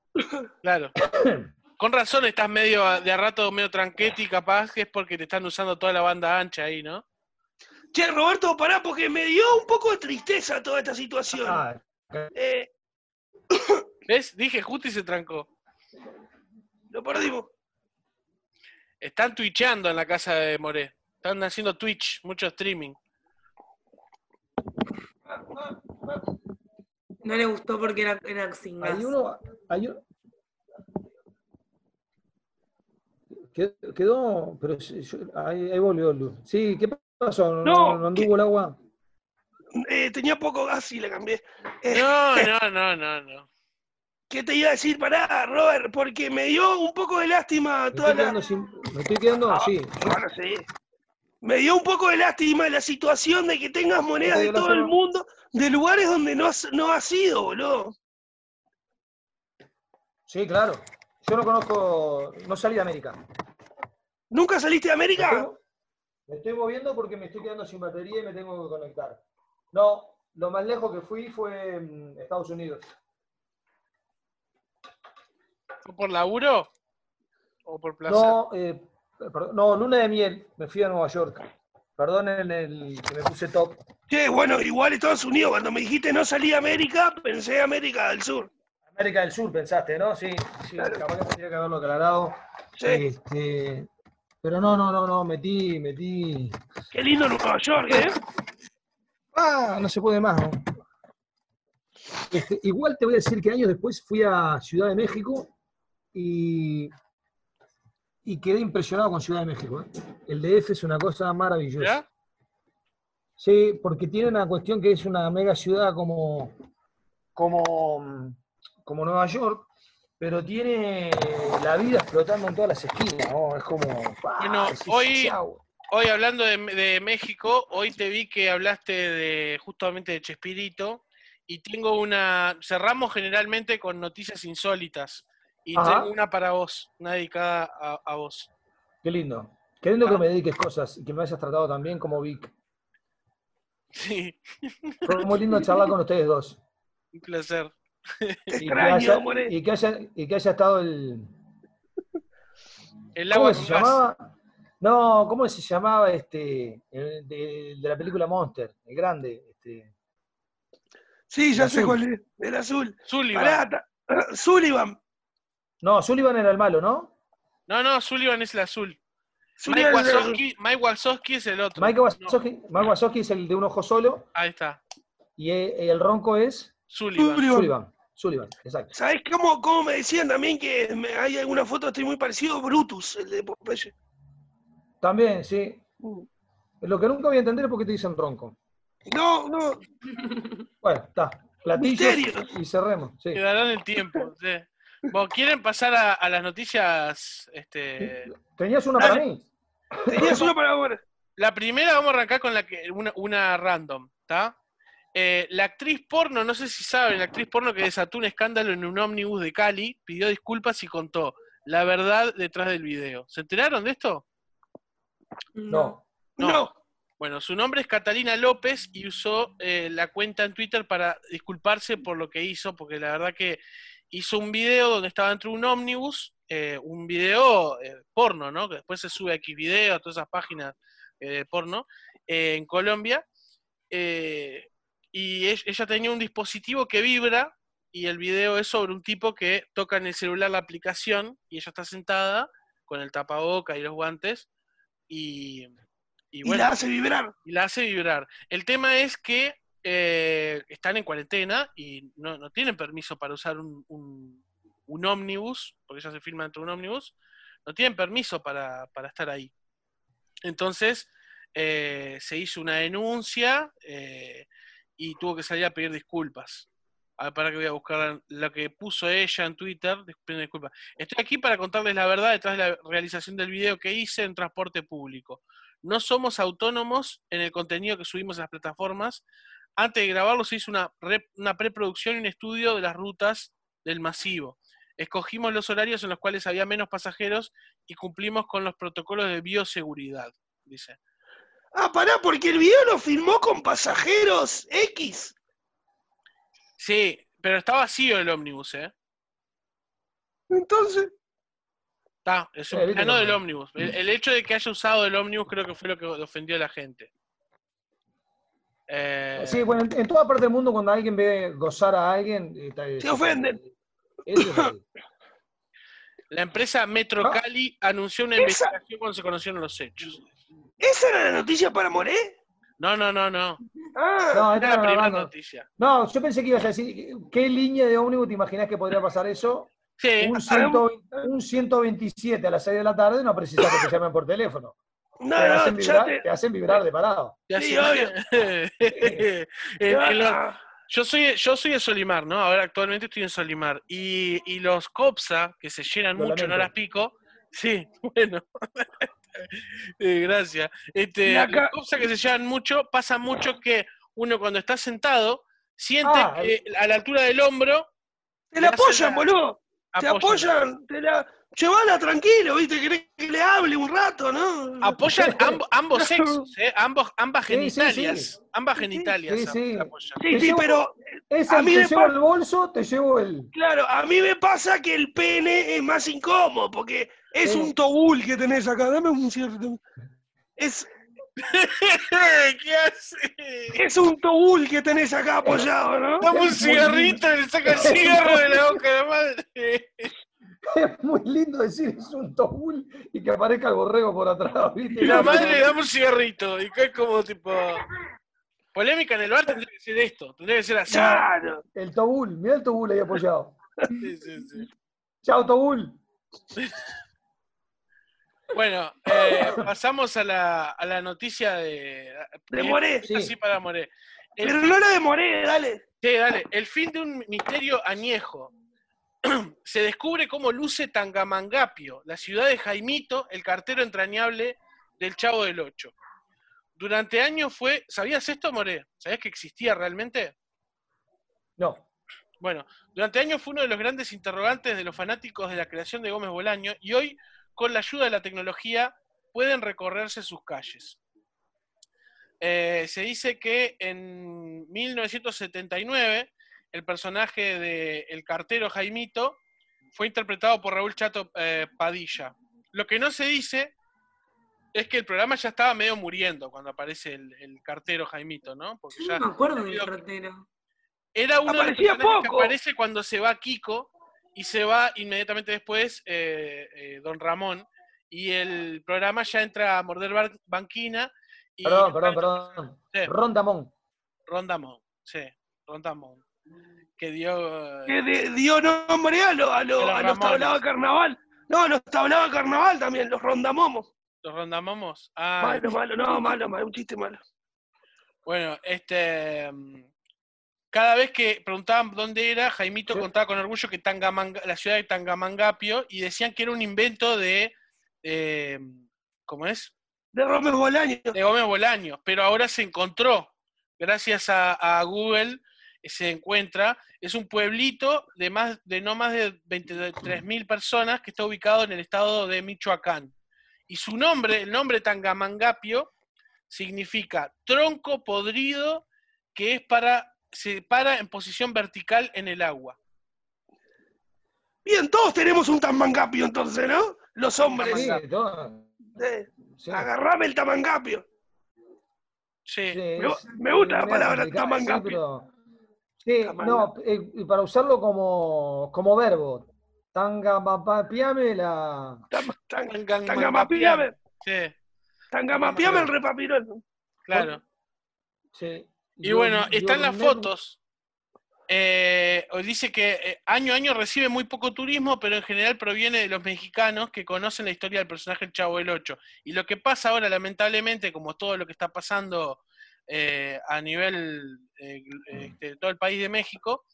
Claro. Con razón estás medio de a rato medio tranqueti, capaz que es porque te están usando toda la banda ancha ahí, ¿no? Che, Roberto, pará, porque me dio un poco de tristeza toda esta situación. Ah, Eh, ¿Ves? Dije justo y se trancó. lo perdimos. Están twitcheando en la casa de Moré. Están haciendo Twitch, mucho streaming. No le gustó porque era, era sin gas. Hay uno, hay un- Quedó, quedó- pero sí, yo- ahí, ahí volvió Lu. Sí, ¿qué pasó? ¿No, No, no anduvo el agua? Eh, tenía poco gas y le cambié. Eh, No, no, no, no, no. ¿Qué te iba a decir? Pará, Robert, porque me dio un poco de lástima Me toda estoy la... sin. Me estoy quedando, Ah, sí. Bueno, sí. Me dio un poco de lástima la situación de que tengas monedas de todo el mundo, de lugares donde no has, no has ido, boludo. Sí, claro. Yo no conozco, no salí de América. ¿Nunca saliste de Me América? estoy, me estoy moviendo porque me estoy quedando sin batería y me tengo que conectar. No, lo más lejos que fui fue Estados Unidos. ¿Fue por laburo? ¿O por placer? No, eh, no, luna de miel. Me fui a Nueva York. Perdonen el que me puse top. Che, bueno, igual Estados Unidos, cuando me dijiste no salí de América, pensé América del Sur. América del Sur, pensaste, ¿no? Sí, sí, Claro. capaz que tendría que haberlo aclarado. Sí, Este, pero no, no, no, no, metí, metí. qué lindo Nueva York, ¿eh? Ah, no se puede más, ¿no? Este, igual te voy a decir que años después fui a Ciudad de México y, y quedé impresionado con Ciudad de México. ¿eh? El DF es una cosa maravillosa. ¿Ya? Sí, porque tiene una cuestión que es una mega ciudad como, como, como Nueva York, pero tiene la vida explotando en todas las esquinas, ¿no? Es como... ¡pah! Bueno, hoy-. Hoy hablando de, de México, hoy te vi que hablaste de justamente de Chespirito y tengo una, cerramos generalmente con noticias insólitas y Ajá. tengo una para vos, una dedicada a, a vos. Qué lindo. Qué lindo que me dediques cosas y que me hayas tratado también como Vic. Sí, Fue muy lindo charlar con ustedes dos. un placer. Te Y que, haya, more. y, que haya, y que haya estado el... El ¿Cómo agua se gas. llamaba? No, ¿cómo se llamaba este? el de, de la película Monster, el grande. Este, Sí, ya sé cuál es, el azul. Sullivan. Pará, ta- Sullivan. No, Sullivan era el malo, ¿no? No, no, Sullivan es el azul. Mike. Wazowski, Mike Wazowski es el otro. Mike No, Wazowski, Mike Wazowski es el de un ojo solo ahí está. y e- el, ronco es Sullivan. Sullivan. Exacto. ¿Sabés cómo, cómo me decían también que me- hay alguna foto, estoy muy parecido a Brutus, el de Popeye? También, sí. Lo que nunca voy a entender es por qué te dicen ronco. No, no, Bueno, está. Platillos Misterios. y cerremos. Sí. Quedará en el tiempo. sí. Bueno, ¿quieren pasar a, a las noticias? Este, ¿Tenías una para mí? tenías uno para ahora. La primera vamos a arrancar con la que, una, una random, ¿está? Eh, la actriz porno, no sé si saben, la actriz porno que desató un escándalo en un ómnibus de Cali, pidió disculpas y contó la verdad detrás del video. ¿Se enteraron de esto? No. No. No. Bueno, su nombre es Catalina López y usó eh, la cuenta en Twitter para disculparse por lo que hizo, porque la verdad que hizo un video donde estaba dentro de un ómnibus, eh, un video eh, porno, ¿no? Que después se sube a X video, a todas esas páginas eh, de porno, eh, en Colombia. eh, y ella tenía un dispositivo que vibra y el video es sobre un tipo que toca en el celular la aplicación y ella está sentada con el tapaboca y los guantes y, y Y bueno, la hace vibrar. y la hace vibrar. El tema es que eh, están en cuarentena y no, no tienen permiso para usar un, un, un ómnibus, porque ella se filma dentro de un ómnibus, no tienen permiso para, para estar ahí. Entonces eh, se hizo una denuncia eh, y tuvo que salir a pedir disculpas. A ver, para que voy a buscar lo que puso ella en Twitter. Disculpas. Estoy aquí para contarles la verdad detrás de la realización del video que hice en transporte público. No somos autónomos en el contenido que subimos a las plataformas. Antes de grabarlo se hizo una, una preproducción y un estudio de las rutas del masivo. Escogimos los horarios en los cuales había menos pasajeros y cumplimos con los protocolos de bioseguridad, dice. Ah, pará, porque el video lo filmó con pasajeros X. Sí, pero está vacío el ómnibus, ¿eh? Entonces, Está, es un Eh, plano del ómnibus. El, el hecho de que haya usado el ómnibus creo que fue lo que ofendió a la gente. Eh, Sí, bueno, en, en toda parte del mundo cuando alguien ve gozar a alguien... eh, está- Se ofenden. Eso es así. La empresa Metro Ah. Cali anunció una Esa- investigación cuando se conocieron los hechos. ¿Esa era la noticia para Moré? No, no, no, no. Ah, No, Era esta la no, primera no, no. noticia. No, yo pensé que ibas a decir, ¿qué línea de ómnibus te imaginás que podría pasar eso? Sí, Un, 120 un 127 a las 6 de la tarde no precisas que te llamen por teléfono. no, te, hacen no, ya vibrar, te. te hacen vibrar de parado. Sí, obvio. Los- Ah, yo soy yo soy de Solimar, ¿no? Ahora actualmente estoy en Solimar. Y, y los COPSA, que se llenan mucho en horas pico, sí, bueno. Eh, gracias. Este, acá- COPSA que se llenan mucho, pasa mucho que uno cuando está sentado siente Ah, que a la altura del hombro te la apoyan, la- boludo. Te apoyan, te la. Llevala tranquilo, ¿viste? Querés que le hable un rato, ¿no? apoyan ambos, ambos sexos, ¿eh? ambos, ambas Sí, sí, genitalias. sí. Ambas genitalias Sí, sí. apoyan. Sí, Te sí, llevo- pero Es A mí te me llevo el bolso, te llevo el. claro, a mí me pasa que el pene es más incómodo, porque es un tobul que tenés acá. Dame un cierto. Es, ¿Qué hace? es un tobul que tenés acá apoyado, ¿no? Dame un cigarrito y le saca el cigarro de la boca de la madre. Es muy lindo decir es un tobul y que aparezca el borrego por atrás, ¿viste? Y la madre le dame un cigarrito. Y que es como tipo. Polémica en el bar tendría que ser esto. Tendría que ser así. Claro. El tobul, mira el tobul ahí apoyado. Sí, sí, sí. Chao, tobul. Bueno, eh, pasamos a la, a la noticia de. De Moré. Sí. Así para Moré. El Pero no la demoré, dale. Sí, dale. El fin de un misterio añejo. Se descubre cómo luce Tangamangapio, la ciudad de Jaimito, el cartero entrañable del Chavo del Ocho. Durante años fue. ¿Sabías esto, More? ¿Sabías que existía realmente? No. Bueno, durante años fue uno de los grandes interrogantes de los fanáticos de la creación de Gómez Bolaño y hoy, con la ayuda de la tecnología, pueden recorrerse sus calles. Eh, se dice que en 1979 el personaje de El cartero Jaimito fue interpretado por Raúl Chato eh, Padilla. Lo que no se dice es que el programa ya estaba medio muriendo cuando aparece el, el cartero Jaimito, ¿no? Porque Yo ya no me acuerdo del cartero. era uno de los Aparecía personajes que poco. aparece cuando se va Kiko y se va inmediatamente después eh, eh, Don Ramón y el programa ya entra a morder bar- banquina y Perdón, perdón, perdón. Sí. Rondamón. Rondamón, sí, Rondamón, que dio Que de- dio nombre a, lo- a, lo- A los tablados de carnaval. No, los tablados de carnaval también, los rondamomos. los Rondamomos. Ah, Malo, malo, no, malo, malo, un chiste malo. bueno, este cada vez que preguntaban dónde era, Jaimito Sí. contaba con orgullo que Tangamanga, la ciudad de Tangamangapio y decían que era un invento de eh, ¿cómo es? De Gómez Bolaño. de Gómez Bolaños, pero ahora se encontró, gracias a, a Google, se encuentra, es un pueblito de, más, de no más de 23.000 personas que está ubicado en el estado de Michoacán. Y su nombre, el nombre Tangamangapio, significa tronco podrido que es para, se para en posición vertical en el agua. Bien, todos tenemos un tamangapio entonces, ¿no? Los hombres. Sí. Eh, Sí. agarrame el tamangapio. Sí, Sí, Me- me gusta la palabra tamangapio. Sí, no, eh, y para usarlo como, como verbo. Tangamapiame la. Tam- tan- Tangamangapio. Tangamapiame. sí, Tangamapiame el repapirón. claro. Sí. Y bueno, Yo- están yo las fotos. Eh, dice que eh, año a año recibe muy poco turismo, pero en general proviene de los mexicanos que conocen la historia del personaje El Chavo del Ocho. Y lo que pasa ahora, lamentablemente, como todo lo que está pasando eh, a nivel eh, este, de todo el país de México,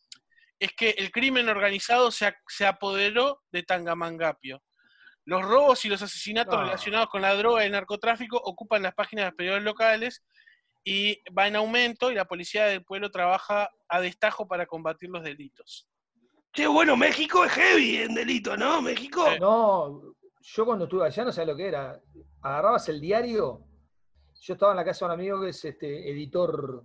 es que el crimen organizado se, se apoderó de Tangamangapio. Los robos y los asesinatos Ah. relacionados con la droga y el narcotráfico ocupan las páginas de los periódicos locales y va en aumento y la policía del pueblo trabaja a destajo para combatir los delitos. Che, bueno, México es heavy en delito, ¿no? México. No, yo cuando estuve allá no sabía lo que era. Agarrabas el diario. Yo estaba en la casa de un amigo que es este editor,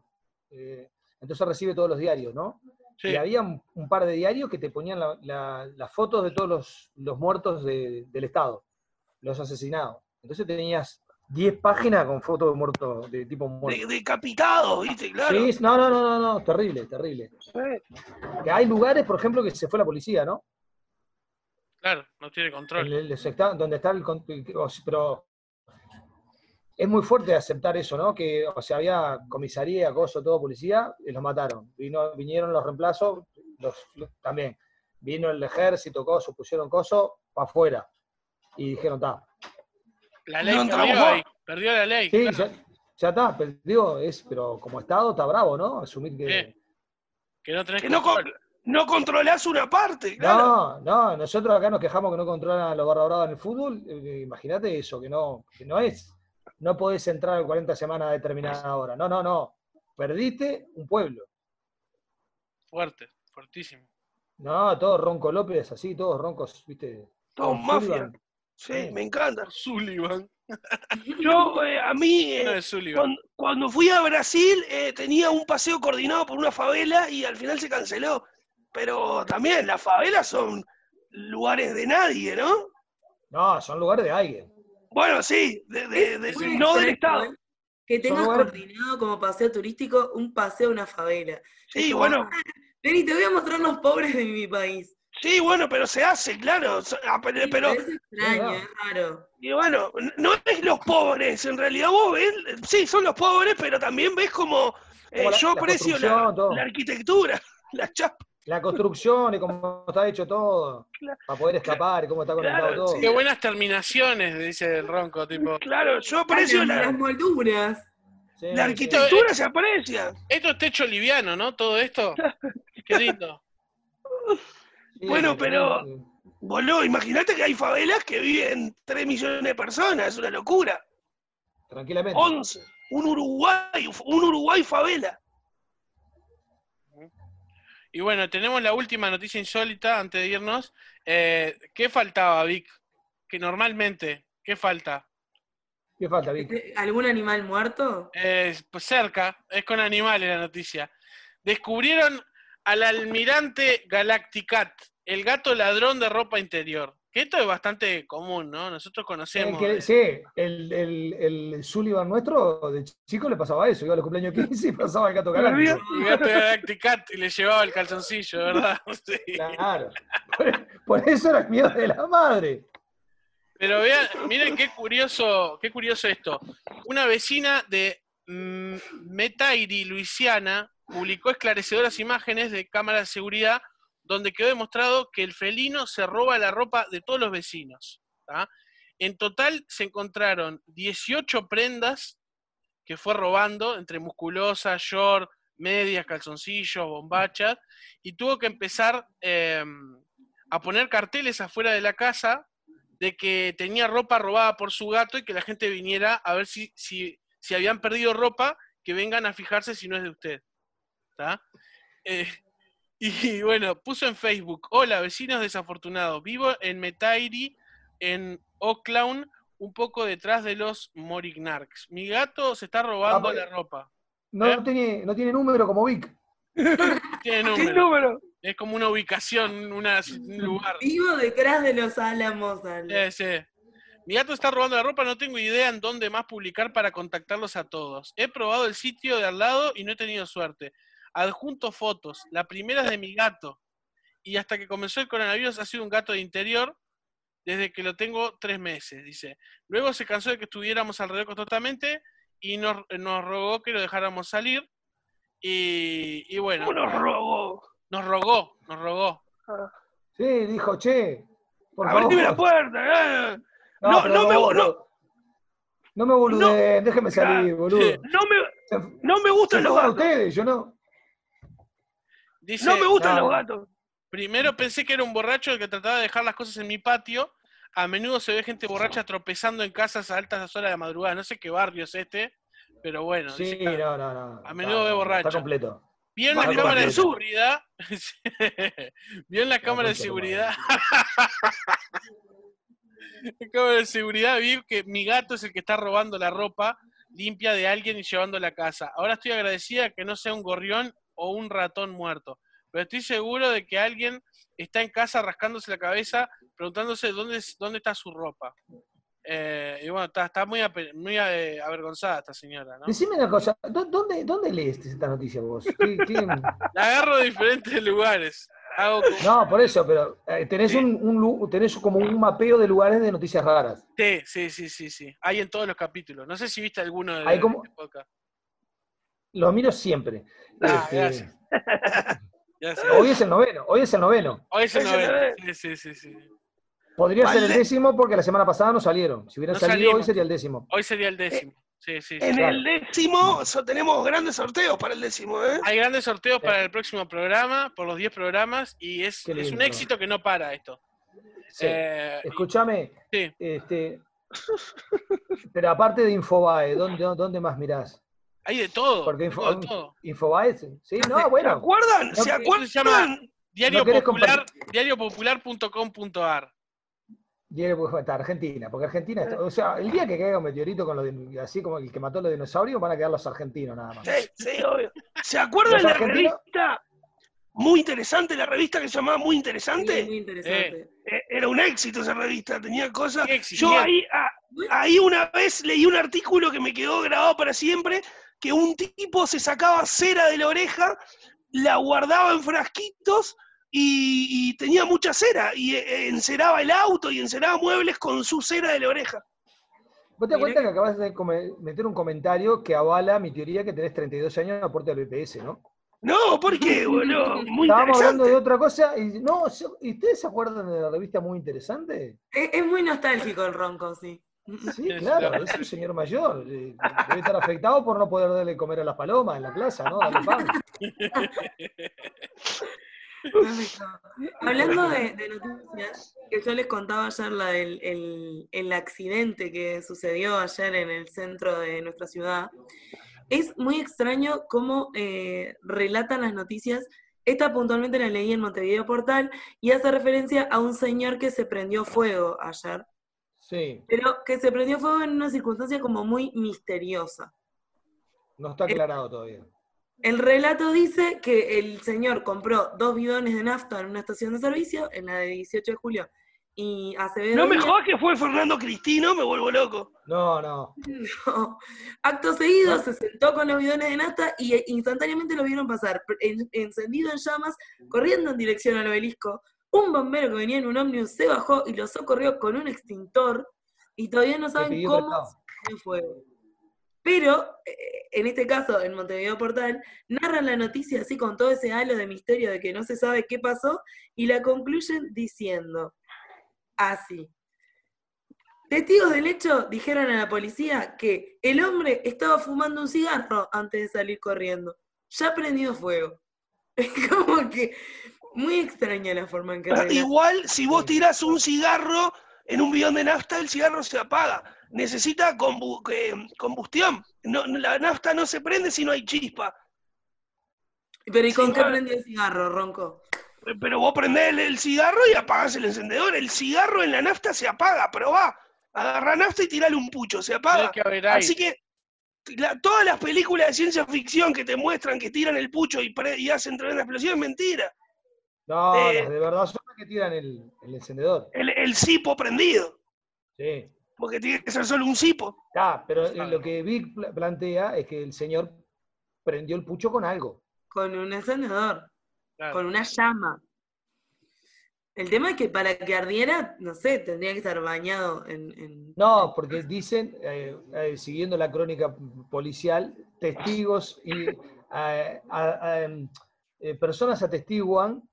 eh, entonces recibe todos los diarios, ¿no? Sí, Y había un, un par de diarios que te ponían la- la- las fotos de todos los, los muertos de- del Estado, los asesinados. Entonces tenías 10 páginas con fotos de muertos, de tipo De, muerto. decapitados, ¿viste? Claro. Sí, no, no, no, no, no, terrible, terrible. Que hay lugares, por ejemplo, que se fue la policía, ¿no? claro, no tiene control. El- donde está el, pero es muy fuerte aceptar eso, ¿no? Que, o sea, había comisaría, acoso, todo policía, y los mataron. Vino, vinieron los reemplazos, los, también. Vino el ejército, coso, pusieron coso, para afuera. Y dijeron, está. La ley No perdió ahí, perdió la ley. Sí, claro. ya, ya está, pero, digo, es, pero como Estado está bravo, ¿no? Asumir que... Que no tenés Que no, con- no controlás una parte, claro. No, no, nosotros acá nos quejamos que no controlan a los barra en el fútbol. eh, Imagínate eso, que no, que no es, no podés entrar en 40 semanas a determinada hora. No, no, no. Perdiste un pueblo. Fuerte, fuertísimo. No, todos Ronco López, así, todos roncos, viste. Todo con mafia. Sullivan. Sí, Sí. me encanta. Sullivan. Yo, eh, a mí, eh, de Sullivan. cuando, cuando fui a Brasil, eh, tenía un paseo coordinado por una favela y al final se canceló. Pero también las favelas son lugares de nadie, ¿no? No, son lugares de alguien. Bueno, sí, de, de- de- no del Estado. ¿eh? Que tengas coordinado como paseo turístico un paseo a una favela. Sí, como, bueno, "Ah, Vení, te voy a mostrar los pobres de mi país. sí, bueno, pero se hace, claro. Ah, pero, Sí, pero- es extraño, es raro. y bueno, no es los pobres, en realidad vos ves, sí, son los pobres, pero también ves como, eh, Como la- yo aprecio la, la arquitectura, la chapa. La construcción y cómo está hecho todo, Claro. para poder escapar y cómo está conectado Claro, todo. sí. Qué buenas terminaciones, dice el ronco, tipo. Claro, yo aprecio Las la, molduras. Sí, la sí. arquitectura, se aprecia. Esto es techo liviano, ¿no? Todo esto. Qué lindo. Sí, Bueno, sí, pero- sí. Boludo, imagínate que hay favelas que viven 3 millones de personas, es una locura. Tranquilamente. 11, un Uruguay, un Uruguay favela. Y bueno, tenemos la última noticia insólita antes de irnos. Eh, ¿Qué faltaba, Vic? Que normalmente, ¿qué falta? ¿Qué falta, Vic? Este, ¿Algún animal muerto? Eh, pues cerca, es con animales la noticia. Descubrieron al almirante Galacticat, el gato ladrón de ropa interior. Que esto es bastante común, ¿no? Nosotros conocemos. que- sí, el, el, el Sullivan nuestro de chico le pasaba eso, iba a los cumpleaños 15 y pasaba el gato galáctico. El gato de Galacticat y le llevaba el calzoncillo, ¿verdad? Sí. Claro. Por, por eso era el miedo de la madre. Pero vean, miren qué curioso, qué curioso esto. Una vecina de mm, Metairi, Luisiana, publicó esclarecedoras imágenes de cámaras de seguridad donde quedó demostrado que el felino se roba la ropa de todos los vecinos. En total se encontraron 18 prendas que fue robando entre musculosas, short, medias, calzoncillos, bombachas, y tuvo que empezar eh, a poner carteles afuera de la casa de que tenía ropa robada por su gato y que la gente viniera a ver si, si, si habían perdido ropa, que vengan a fijarse si no es de usted. ¿tá? Eh, y bueno, puso en Facebook, hola vecinos desafortunados, vivo en Metairi, en Oaklawn, un poco detrás de los Morignarks. Mi gato se está robando Ah, la ropa. No, ¿Eh? tiene, no tiene número como Vic. Tiene ¿Qué número. número? Es como una ubicación, una- un lugar. Vivo detrás de los álamos. Ale. Sí, sí. Mi gato está robando la ropa, no tengo idea en dónde más publicar para contactarlos a todos. He probado el sitio de al lado y no he tenido suerte. Adjunto fotos. La primera es de mi gato. Y hasta que comenzó el coronavirus ha sido un gato de interior desde que lo tengo tres meses, dice. Luego se cansó de que estuviéramos alrededor constantemente y nos, nos rogó que lo dejáramos salir. Y, y bueno, ¿Cómo nos robó? nos rogó, nos rogó. Sí, dijo, che, por Abrime la puerta. eh. No, No, pero no me, no, no, No me boludeen, déjenme salir, boludo. no me, no me gustan los gatos. ustedes, yo no. Dice, No me gustan No. los gatos. Primero pensé que era un borracho el que trataba de dejar las cosas en mi patio. A menudo se ve gente borracha tropezando en casas a altas horas de madrugada. No sé qué barrio es este, pero bueno. Sí, dice no, no, no. a menudo Está- ve borracho. Está completo. Vio en la cámara de seguridad. Vio en la cámara de seguridad. En la cámara de seguridad vi que mi gato es el que está robando la ropa limpia de alguien y llevando a la casa. Ahora estoy agradecida que no sea un gorrión o un ratón muerto. Pero estoy seguro de que alguien está en casa rascándose la cabeza, preguntándose dónde, dónde está su ropa. Eh, y bueno, está, está muy, ape- muy eh, avergonzada esta señora, ¿no? Decime una cosa, ¿dó- ¿dónde, dónde lees esta noticia vos? ¿Qué- qué- La agarro de diferentes lugares. Hago como- No, por eso, pero eh, tenés, Sí. un, un tenés como un mapeo de lugares de noticias raras. Sí, sí, sí, sí, sí. Hay en todos los capítulos. No sé si viste alguno de, Hay como- de Los miro siempre. Ah, Este, gracias. Gracias. hoy es el noveno, hoy es el noveno. Hoy es el Hoy es el noveno. Sí, sí, sí, sí. Podría ser el décimo porque la semana pasada no salieron. Si hubieran No salido salimos. hoy sería el décimo. Hoy sería el décimo. Sí, sí, sí. En Claro. el décimo so- tenemos grandes sorteos para el décimo, ¿eh? Hay grandes sorteos para el próximo programa, por los 10 programas, y es, es un éxito que no para esto. Sí. Eh, Escúchame, sí. este, pero aparte de Infobae, ¿dónde, dónde más mirás? Hay de todo. Porque info- de todo. Infobae, sí, sí, no, ¿Se bueno, acuerdan? No, ¿Se acuerdan? se llama- Diario ¿No Popular, diariopopular.com.ar. pues, está Argentina, porque Argentina, está- o sea, el día que caiga un meteorito con los así como el que mató a los dinosaurios, van a quedar los argentinos nada más. Sí, sí, obvio. ¿Se acuerdan ¿Los de la argentinos? revista? Muy interesante, la revista que se llamaba Muy Sí, Interesante. muy interesante. Eh, Era un éxito esa revista, tenía cosas. Yo ahí, ah, ahí una vez leí un artículo que me quedó grabado para siempre, que un tipo se sacaba cera de la oreja, la guardaba en frasquitos y, y tenía mucha cera, y eh, enceraba el auto y enceraba muebles con su cera de la oreja. ¿Vos te das cuenta que- acabas de meter un comentario que avala mi teoría que tenés 32 años de aporte al BPS, ¿no? No, ¿por qué, boludo? Muy Estábamos hablando de otra cosa y no, se- ¿y ustedes se acuerdan de la revista muy interesante? Es, es muy nostálgico el ronco, sí. Sí, claro, es un señor mayor. eh, Debe estar afectado por no poder darle comer a las palomas en la plaza, ¿no? Darle pan. Hablando de, de noticias, que yo les contaba ayer la del el, el accidente que sucedió ayer en el centro de nuestra ciudad, es muy extraño cómo eh, relatan las noticias. Esta puntualmente la leí en Montevideo Portal y hace referencia a un señor que se prendió fuego ayer, Sí, pero que se prendió fuego en una circunstancia como muy misteriosa. no está aclarado todavía. El relato dice que el señor compró dos bidones de nafta en una estación de servicio, en la de 18 de julio, y Acevedo... No me jodas que fue Fernando Cristino, me vuelvo loco. No, no. No. Acto seguido se sentó con los bidones de nafta y instantáneamente lo vieron pasar, en- encendido en llamas, corriendo en dirección al obelisco. Un bombero que venía en un ómnibus se bajó y lo socorrió con un extintor y todavía no saben cómo se fuego. Pero, eh, en este caso, en Montevideo Portal, narran la noticia así con todo ese halo de misterio de que no se sabe qué pasó y la concluyen diciendo así. Testigos del hecho dijeron a la policía que el hombre estaba fumando un cigarro antes de salir corriendo. Ya prendido fuego. Es como que muy extraña la forma en que relatan. Igual, si vos tirás un cigarro en un bidón de nafta, el cigarro se apaga. Necesita combu- que- combustión. No, la nafta no se prende si no hay chispa. Pero ¿y con Sí, qué prendió el cigarro, Ronco? Pero vos prendés el, el cigarro y apagás el encendedor. El cigarro en la nafta se apaga, probá. Agarrá nafta y tirale un pucho, se apaga. que. Así que la- todas las películas de ciencia ficción que te muestran que tiran el pucho y, pre- y hacen tremenda explosión es mentira. No, Eh. las de verdad son las que tiran el, el encendedor. El, el cipo prendido, Sí. porque tiene que ser solo un cipo. Ah, pero lo que Vic pla- plantea es que el señor prendió el pucho con algo. Con un encendedor, Claro. con una llama. El tema es que para que ardiera, no sé, tendría que estar bañado en... en- No, porque dicen, eh, eh, siguiendo la crónica policial, testigos y eh, em, eh, personas atestiguan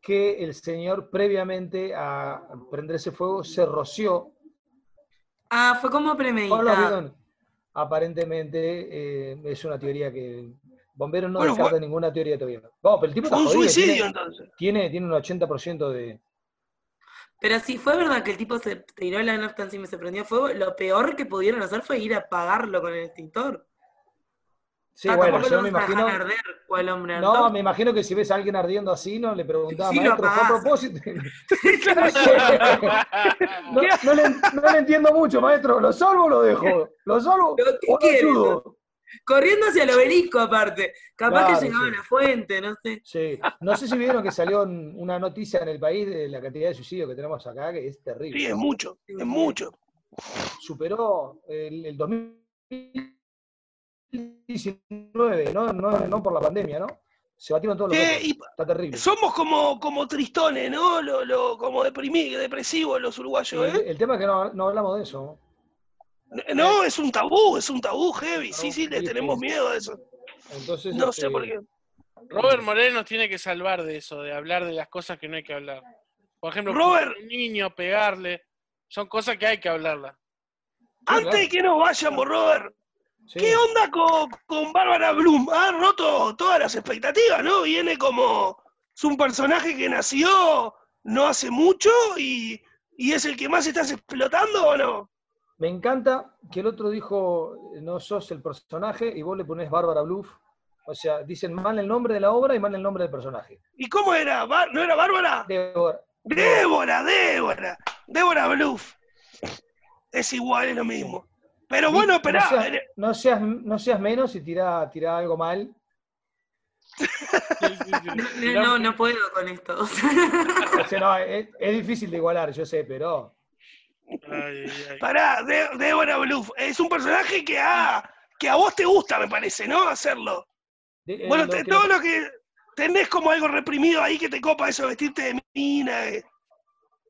que el señor previamente a prenderse fuego se roció Ah, fue como premeditado. Aparentemente eh, es una teoría que bomberos no Bueno, fue- ninguna teoría todavía. No, pero el tipo está un jodido, suicidio tiene, entonces. tiene, tiene un 80% de... Pero si fue verdad que el tipo se tiró la nafta encima y se prendió fuego, lo peor que pudieron hacer fue ir a apagarlo con el extintor. Sí, Ah, bueno, yo lo me imagino... dejar arder, cual hombre No, me imagino que si ves a alguien ardiendo así, no le preguntaba, Sí, maestro, ¿fue a propósito? no, no le, no le entiendo mucho, maestro. ¿Lo salvo o lo dejo? ¿Lo salvo ¿Pero qué o lo ayudo? Corriendo hacia el obelisco, aparte. Capaz Claro, que llegaba sí. a la fuente, no sé. Sí. No sé si vieron que salió una noticia en el país de la cantidad de suicidios que tenemos acá, que es terrible. Sí, es mucho, es mucho. Superó el, el 2019, ¿no? No, no por la pandemia, ¿no? Se batieron todos los ¿Qué? récords. Y- Está terrible. Somos como, como tristones, ¿no? Lo, lo- como deprimidos, depresivos los uruguayos, el, ¿eh? el tema es que no, no hablamos de eso. No, es un tabú, es un tabú heavy. Sí, No, sí, le tenemos miedo a eso. Entonces, No este, sé por qué. Robert Moreno nos tiene que salvar de eso, de hablar de las cosas que no hay que hablar. Por ejemplo, Robert. un niño, pegarle, son cosas que hay que hablarlas. Antes de que nos vayamos, Robert, sí. ¿qué onda con, con Bárbara Bloom? Ha roto todas las expectativas, ¿no? Viene como. Es un personaje que nació no hace mucho y, y es el que más estás explotando o no? Me encanta que el otro dijo, no sos el personaje, y vos le ponés Bárbara Bluff. O sea, dicen mal el nombre de la obra y mal el nombre del personaje. ¿Y cómo era? ¿Bár- ¿No era Bárbara? Débora, Débora, Débora. Débora Bluff. Es igual, es lo mismo. Pero bueno, no esperá. seas, eh, no seas, no seas menos y tirá, tirá algo mal. No, no, no puedo con esto. O sea, no, es, es difícil de igualar, yo sé, pero Ay, ay, ay. Pará, De- Débora Bluff. Es un personaje que a, que a vos te gusta, me parece, ¿no? Hacerlo. de- eh, Bueno, lo te- que- todo lo que. Tenés como algo reprimido ahí que te copa eso, vestirte de mina. eh.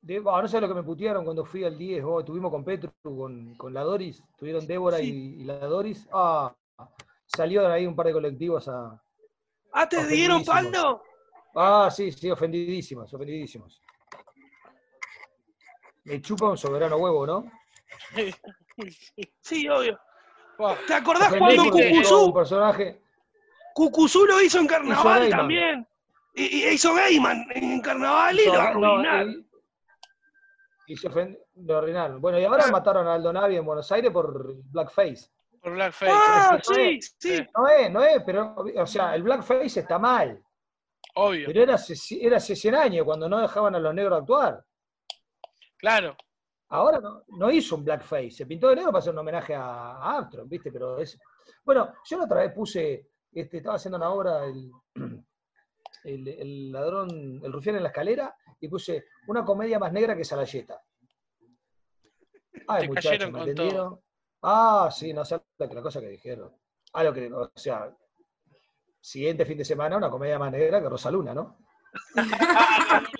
De- bah, no sé lo que me putearon cuando fui al 10, vos, estuvimos con Petru, con, con la Doris, tuvieron Débora Sí. y, y la Doris. Ah, salió de ahí un par de colectivos a. Ah, te dieron palo. Ah, sí, sí, ofendidísimos, ofendidísimos. Me chupa un soberano huevo, ¿no? Sí, obvio. ¿Te acordás cuando hizo un Cucuzú, personaje. Cucuzú lo hizo en carnaval Gaiman. también? Y, y hizo Gayman en carnaval y hizo- lo arruinaron. él- y se ofend- lo arruinaron. Bueno, y ahora mataron a Aldo Navi en Buenos Aires por blackface. por Blackface. Ah, es que sí, sí. sí. No es, no es, pero, o sea, el blackface está mal. Obvio, Pero era hace, era hace 100 años, cuando no dejaban a los negros actuar. claro. Ahora no, no hizo un blackface, se pintó de negro para hacer un homenaje a, a Armstrong, ¿viste? Pero es. Bueno, yo la otra vez puse, este, estaba haciendo una obra, el, el, el ladrón, el rufián en la escalera, y puse una comedia más negra que Salayeta. Ay, muchachos, ¿me entendieron? Ah, sí, no sé la, cosa que dijeron. Ah, lo que, o sea, siguiente fin de semana, una comedia más negra que Rosaluna, ¿no?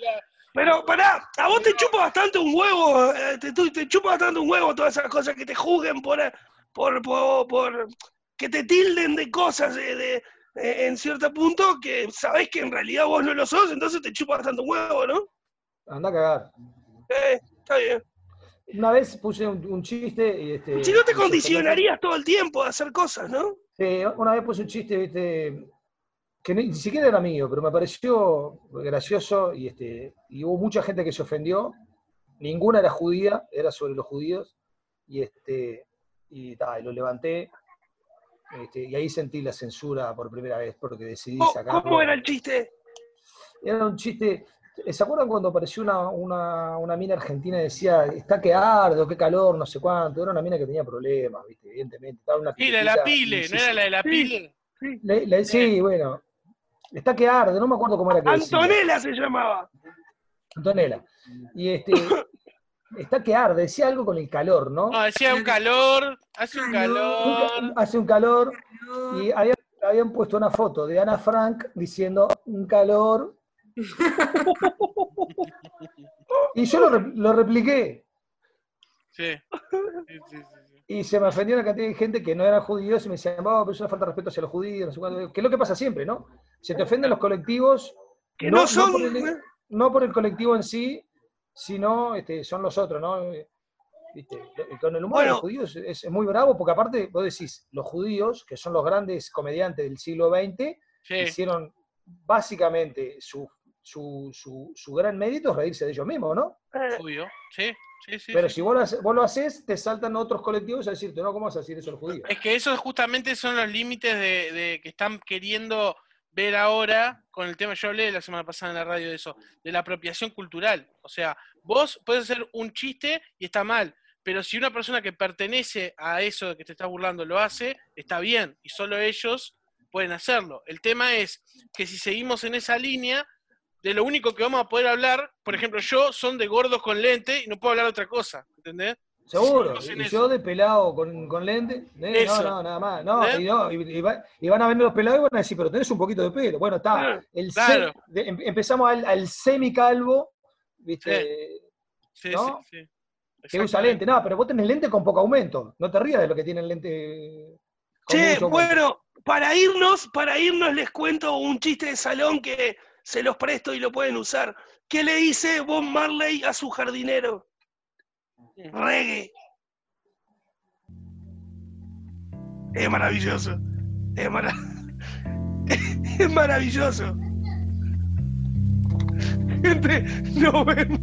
Pero pará, a vos te chupa bastante un huevo, eh, te, te chupa bastante un huevo todas esas cosas que te juzguen por, por, por, por- que te tilden de cosas de, de- en cierto punto que sabés que en realidad vos no lo sos, entonces te chupa bastante un huevo, ¿no? Anda a cagar. Eh, está bien. Una vez puse un, un chiste y este. Si no te condicionarías todo el tiempo a hacer cosas, ¿no? Sí, una vez puse un chiste, viste, que ni, ni siquiera era mío, pero me pareció gracioso y, este, y hubo mucha gente que se ofendió. Ninguna era judía, era sobre los judíos. Y, este, y, ta, y lo levanté. Este, y ahí sentí la censura por primera vez porque decidí ¿Cómo, sacarlo. cómo era el chiste? Era un chiste. ¿Se acuerdan cuando apareció una, una, una mina argentina y decía, está que arde o qué calor, no sé cuánto? Era una mina que tenía problemas, ¿viste? evidentemente. Estaba en una Sí, la de la pile, ¿no era la de la Sí. pile? le- le- sí, bueno. Está que arde, no me acuerdo cómo era que decía. Antonella se llamaba. Antonella. Y este. Está que arde, decía algo con el calor, ¿no? No, decía un calor, hace un calor. ca- hace un calor. Y habían, habían puesto una foto de Ana Frank diciendo un calor. Y yo lo, re- lo repliqué. Sí. Sí, sí, sí, sí. Y se me ofendió una cantidad de gente que no eran judíos y me decían, "Oh, pero es una falta de respeto hacia los judíos, no sé cuánto". que es lo que pasa siempre, ¿no? Se te ofenden los colectivos, Que no, son. por el, no por el colectivo en sí, sino este, son los otros, ¿no? ¿Viste? Y Con el humor de los judíos es, es muy bravo, porque aparte vos decís, los judíos, que son los grandes comediantes del siglo XX, Sí, hicieron básicamente su, su, su, su gran mérito es reírse de ellos mismos, ¿no? eh, obvio. Sí, sí, sí. Pero sí. si vos lo, haces, vos lo haces, te saltan otros colectivos a decirte, no, ¿cómo vas a decir eso a los judíos? Es que esos justamente son los límites de, de que están queriendo ver ahora con el tema, yo hablé la semana pasada en la radio de eso, de la apropiación cultural. O sea, vos puedes hacer un chiste y está mal, pero si una persona que pertenece a eso de que te estás burlando lo hace, está bien, y solo ellos pueden hacerlo. El tema es que si seguimos en esa línea, de lo único que vamos a poder hablar, por ejemplo, yo son de gordos con lente y no puedo hablar otra cosa, ¿entendés? Seguro. Y yo de pelado con, con lente. ¿eh? No, no, nada más. No, ¿Eh? y, no, y- y va- y van a venir los pelados y van a decir, pero tenés un poquito de pelo. Bueno, está. Claro. El Claro. se- de- em- empezamos al, al semicalvo, ¿viste? Sí, ¿No? sí, sí. Que usa lente. No, pero vos tenés lente con poco aumento. No te rías de lo que tienen lente. con Che, bueno, para irnos, para irnos les cuento un chiste de salón que se los presto y lo pueden usar. ¿Qué le dice Bob Marley a su jardinero? Reggae. Es maravilloso. Es, mara- es maravilloso. Gente, nos vemos.